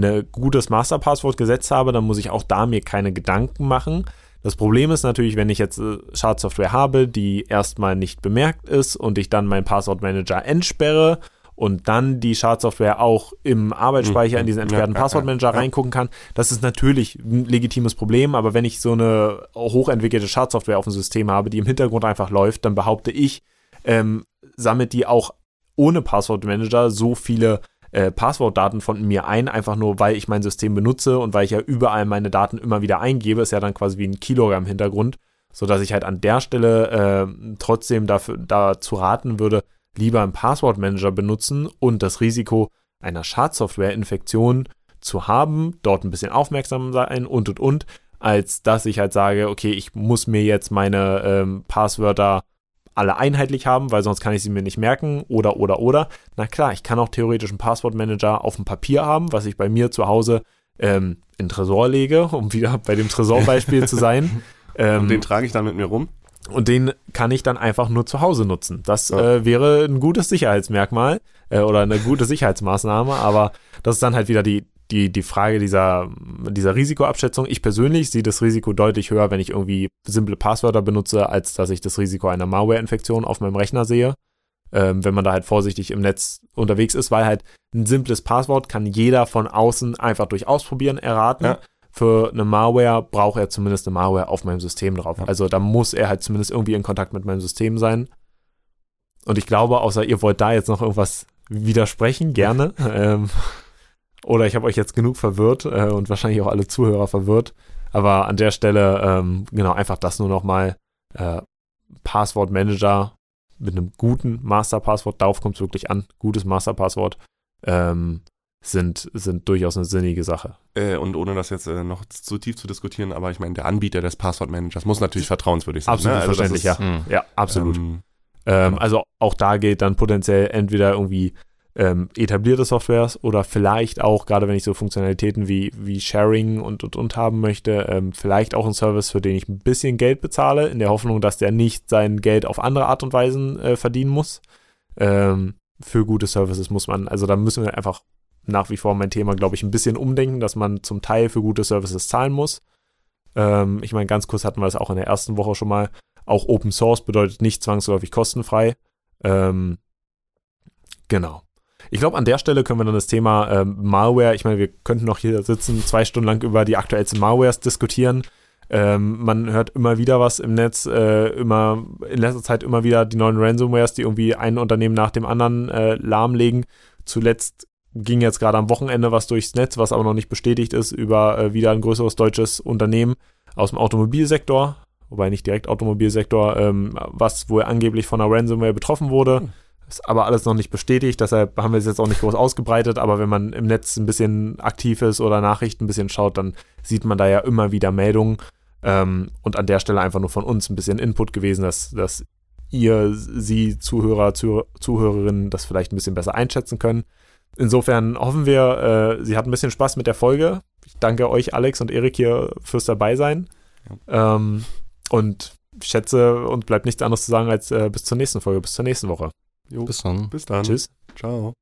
ein gutes Masterpasswort gesetzt habe, dann muss ich auch da mir keine Gedanken machen. Das Problem ist natürlich, wenn ich jetzt äh, Schadsoftware habe, die erstmal nicht bemerkt ist und ich dann meinen Passwortmanager entsperre und dann die Schadsoftware auch im Arbeitsspeicher in diesen entsperrten Passwortmanager reingucken kann, das ist natürlich ein legitimes Problem, aber wenn ich so eine hochentwickelte Schadsoftware auf dem System habe, die im Hintergrund einfach läuft, dann behaupte ich, ähm, sammelt die auch ohne Passwortmanager so viele äh, Passwortdaten von mir ein, einfach nur weil ich mein System benutze und weil ich ja überall meine Daten immer wieder eingebe, ist ja dann quasi wie ein Kilogramm Hintergrund, sodass ich halt an der Stelle äh, trotzdem dafür, dazu raten würde, lieber einen Passwortmanager benutzen und das Risiko einer Schadsoftware-Infektion zu haben, dort ein bisschen aufmerksam sein und und und, als dass ich halt sage, okay, ich muss mir jetzt meine ähm, Passwörter alle einheitlich haben, weil sonst kann ich sie mir nicht merken oder oder oder. Na klar, ich kann auch theoretisch einen Passwortmanager auf dem Papier haben, was ich bei mir zu Hause ähm, in Tresor lege, um wieder bei dem Tresorbeispiel zu sein. Ähm, und den trage ich dann mit mir rum. Und den kann ich dann einfach nur zu Hause nutzen. Das ja. äh, wäre ein gutes Sicherheitsmerkmal äh, oder eine gute Sicherheitsmaßnahme, aber das ist dann halt wieder die, die, die Frage dieser, dieser Risikoabschätzung. Ich persönlich sehe das Risiko deutlich höher, wenn ich irgendwie simple Passwörter benutze, als dass ich das Risiko einer Malware-Infektion auf meinem Rechner sehe. Ähm, wenn man da halt vorsichtig im Netz unterwegs ist, weil halt ein simples Passwort kann jeder von außen einfach durch Ausprobieren erraten. Ja. Für eine Malware braucht er zumindest eine Malware auf meinem System drauf. Ja. Also da muss er halt zumindest irgendwie in Kontakt mit meinem System sein. Und ich glaube, außer ihr wollt da jetzt noch irgendwas widersprechen, gerne. ähm, oder ich habe euch jetzt genug verwirrt äh, und wahrscheinlich auch alle Zuhörer verwirrt. Aber an der Stelle, ähm, genau, einfach das nur nochmal. Äh, Passwortmanager mit einem guten Masterpasswort, darauf kommt es wirklich an, gutes Masterpasswort, ähm, sind, sind durchaus eine sinnige Sache. Äh, und ohne das jetzt äh, noch zu tief zu diskutieren, aber ich meine, der Anbieter des Passwortmanagers muss natürlich vertrauenswürdig sein. Absolut ne? also verständlich, ist, ja. Ja, absolut. Ähm, ähm, genau. Also auch da gilt dann potenziell entweder irgendwie ähm, etablierte Softwares oder vielleicht auch, gerade wenn ich so Funktionalitäten wie, wie Sharing und, und, und haben möchte, ähm, vielleicht auch ein Service, für den ich ein bisschen Geld bezahle, in der Hoffnung, dass der nicht sein Geld auf andere Art und Weisen äh, verdienen muss. Ähm, für gute Services muss man, also da müssen wir einfach nach wie vor mein Thema, glaube ich, ein bisschen umdenken, dass man zum Teil für gute Services zahlen muss. Ähm, ich meine, ganz kurz hatten wir das auch in der ersten Woche schon mal. Auch Open Source bedeutet nicht zwangsläufig kostenfrei. Ähm, genau. Ich glaube, an der Stelle können wir dann das Thema ähm, Malware, ich meine, wir könnten noch hier sitzen, zwei Stunden lang über die aktuellsten Malwares diskutieren. Ähm, man hört immer wieder was im Netz, äh, immer in letzter Zeit immer wieder die neuen Ransomwares, die irgendwie ein Unternehmen nach dem anderen äh, lahmlegen. Zuletzt ging jetzt gerade am Wochenende was durchs Netz, was aber noch nicht bestätigt ist, über äh, wieder ein größeres deutsches Unternehmen aus dem Automobilsektor, wobei nicht direkt Automobilsektor, ähm, was wohl angeblich von einer Ransomware betroffen wurde. Ist aber alles noch nicht bestätigt, deshalb haben wir es jetzt auch nicht groß ausgebreitet, aber wenn man im Netz ein bisschen aktiv ist oder Nachrichten ein bisschen schaut, dann sieht man da ja immer wieder Meldungen. Ähm, und an der Stelle einfach nur von uns ein bisschen Input gewesen, dass, dass ihr, Sie, Zuhörer, Zuh Zuhörerinnen, das vielleicht ein bisschen besser einschätzen können. Insofern hoffen wir, äh, Sie hatten ein bisschen Spaß mit der Folge. Ich danke euch, Alex und Erik, hier fürs Dabeisein. Ja. Ähm, und schätze, und bleibt nichts anderes zu sagen als äh, bis zur nächsten Folge, bis zur nächsten Woche. Jo. Bis dann. Bis dann. Tschüss. Ciao.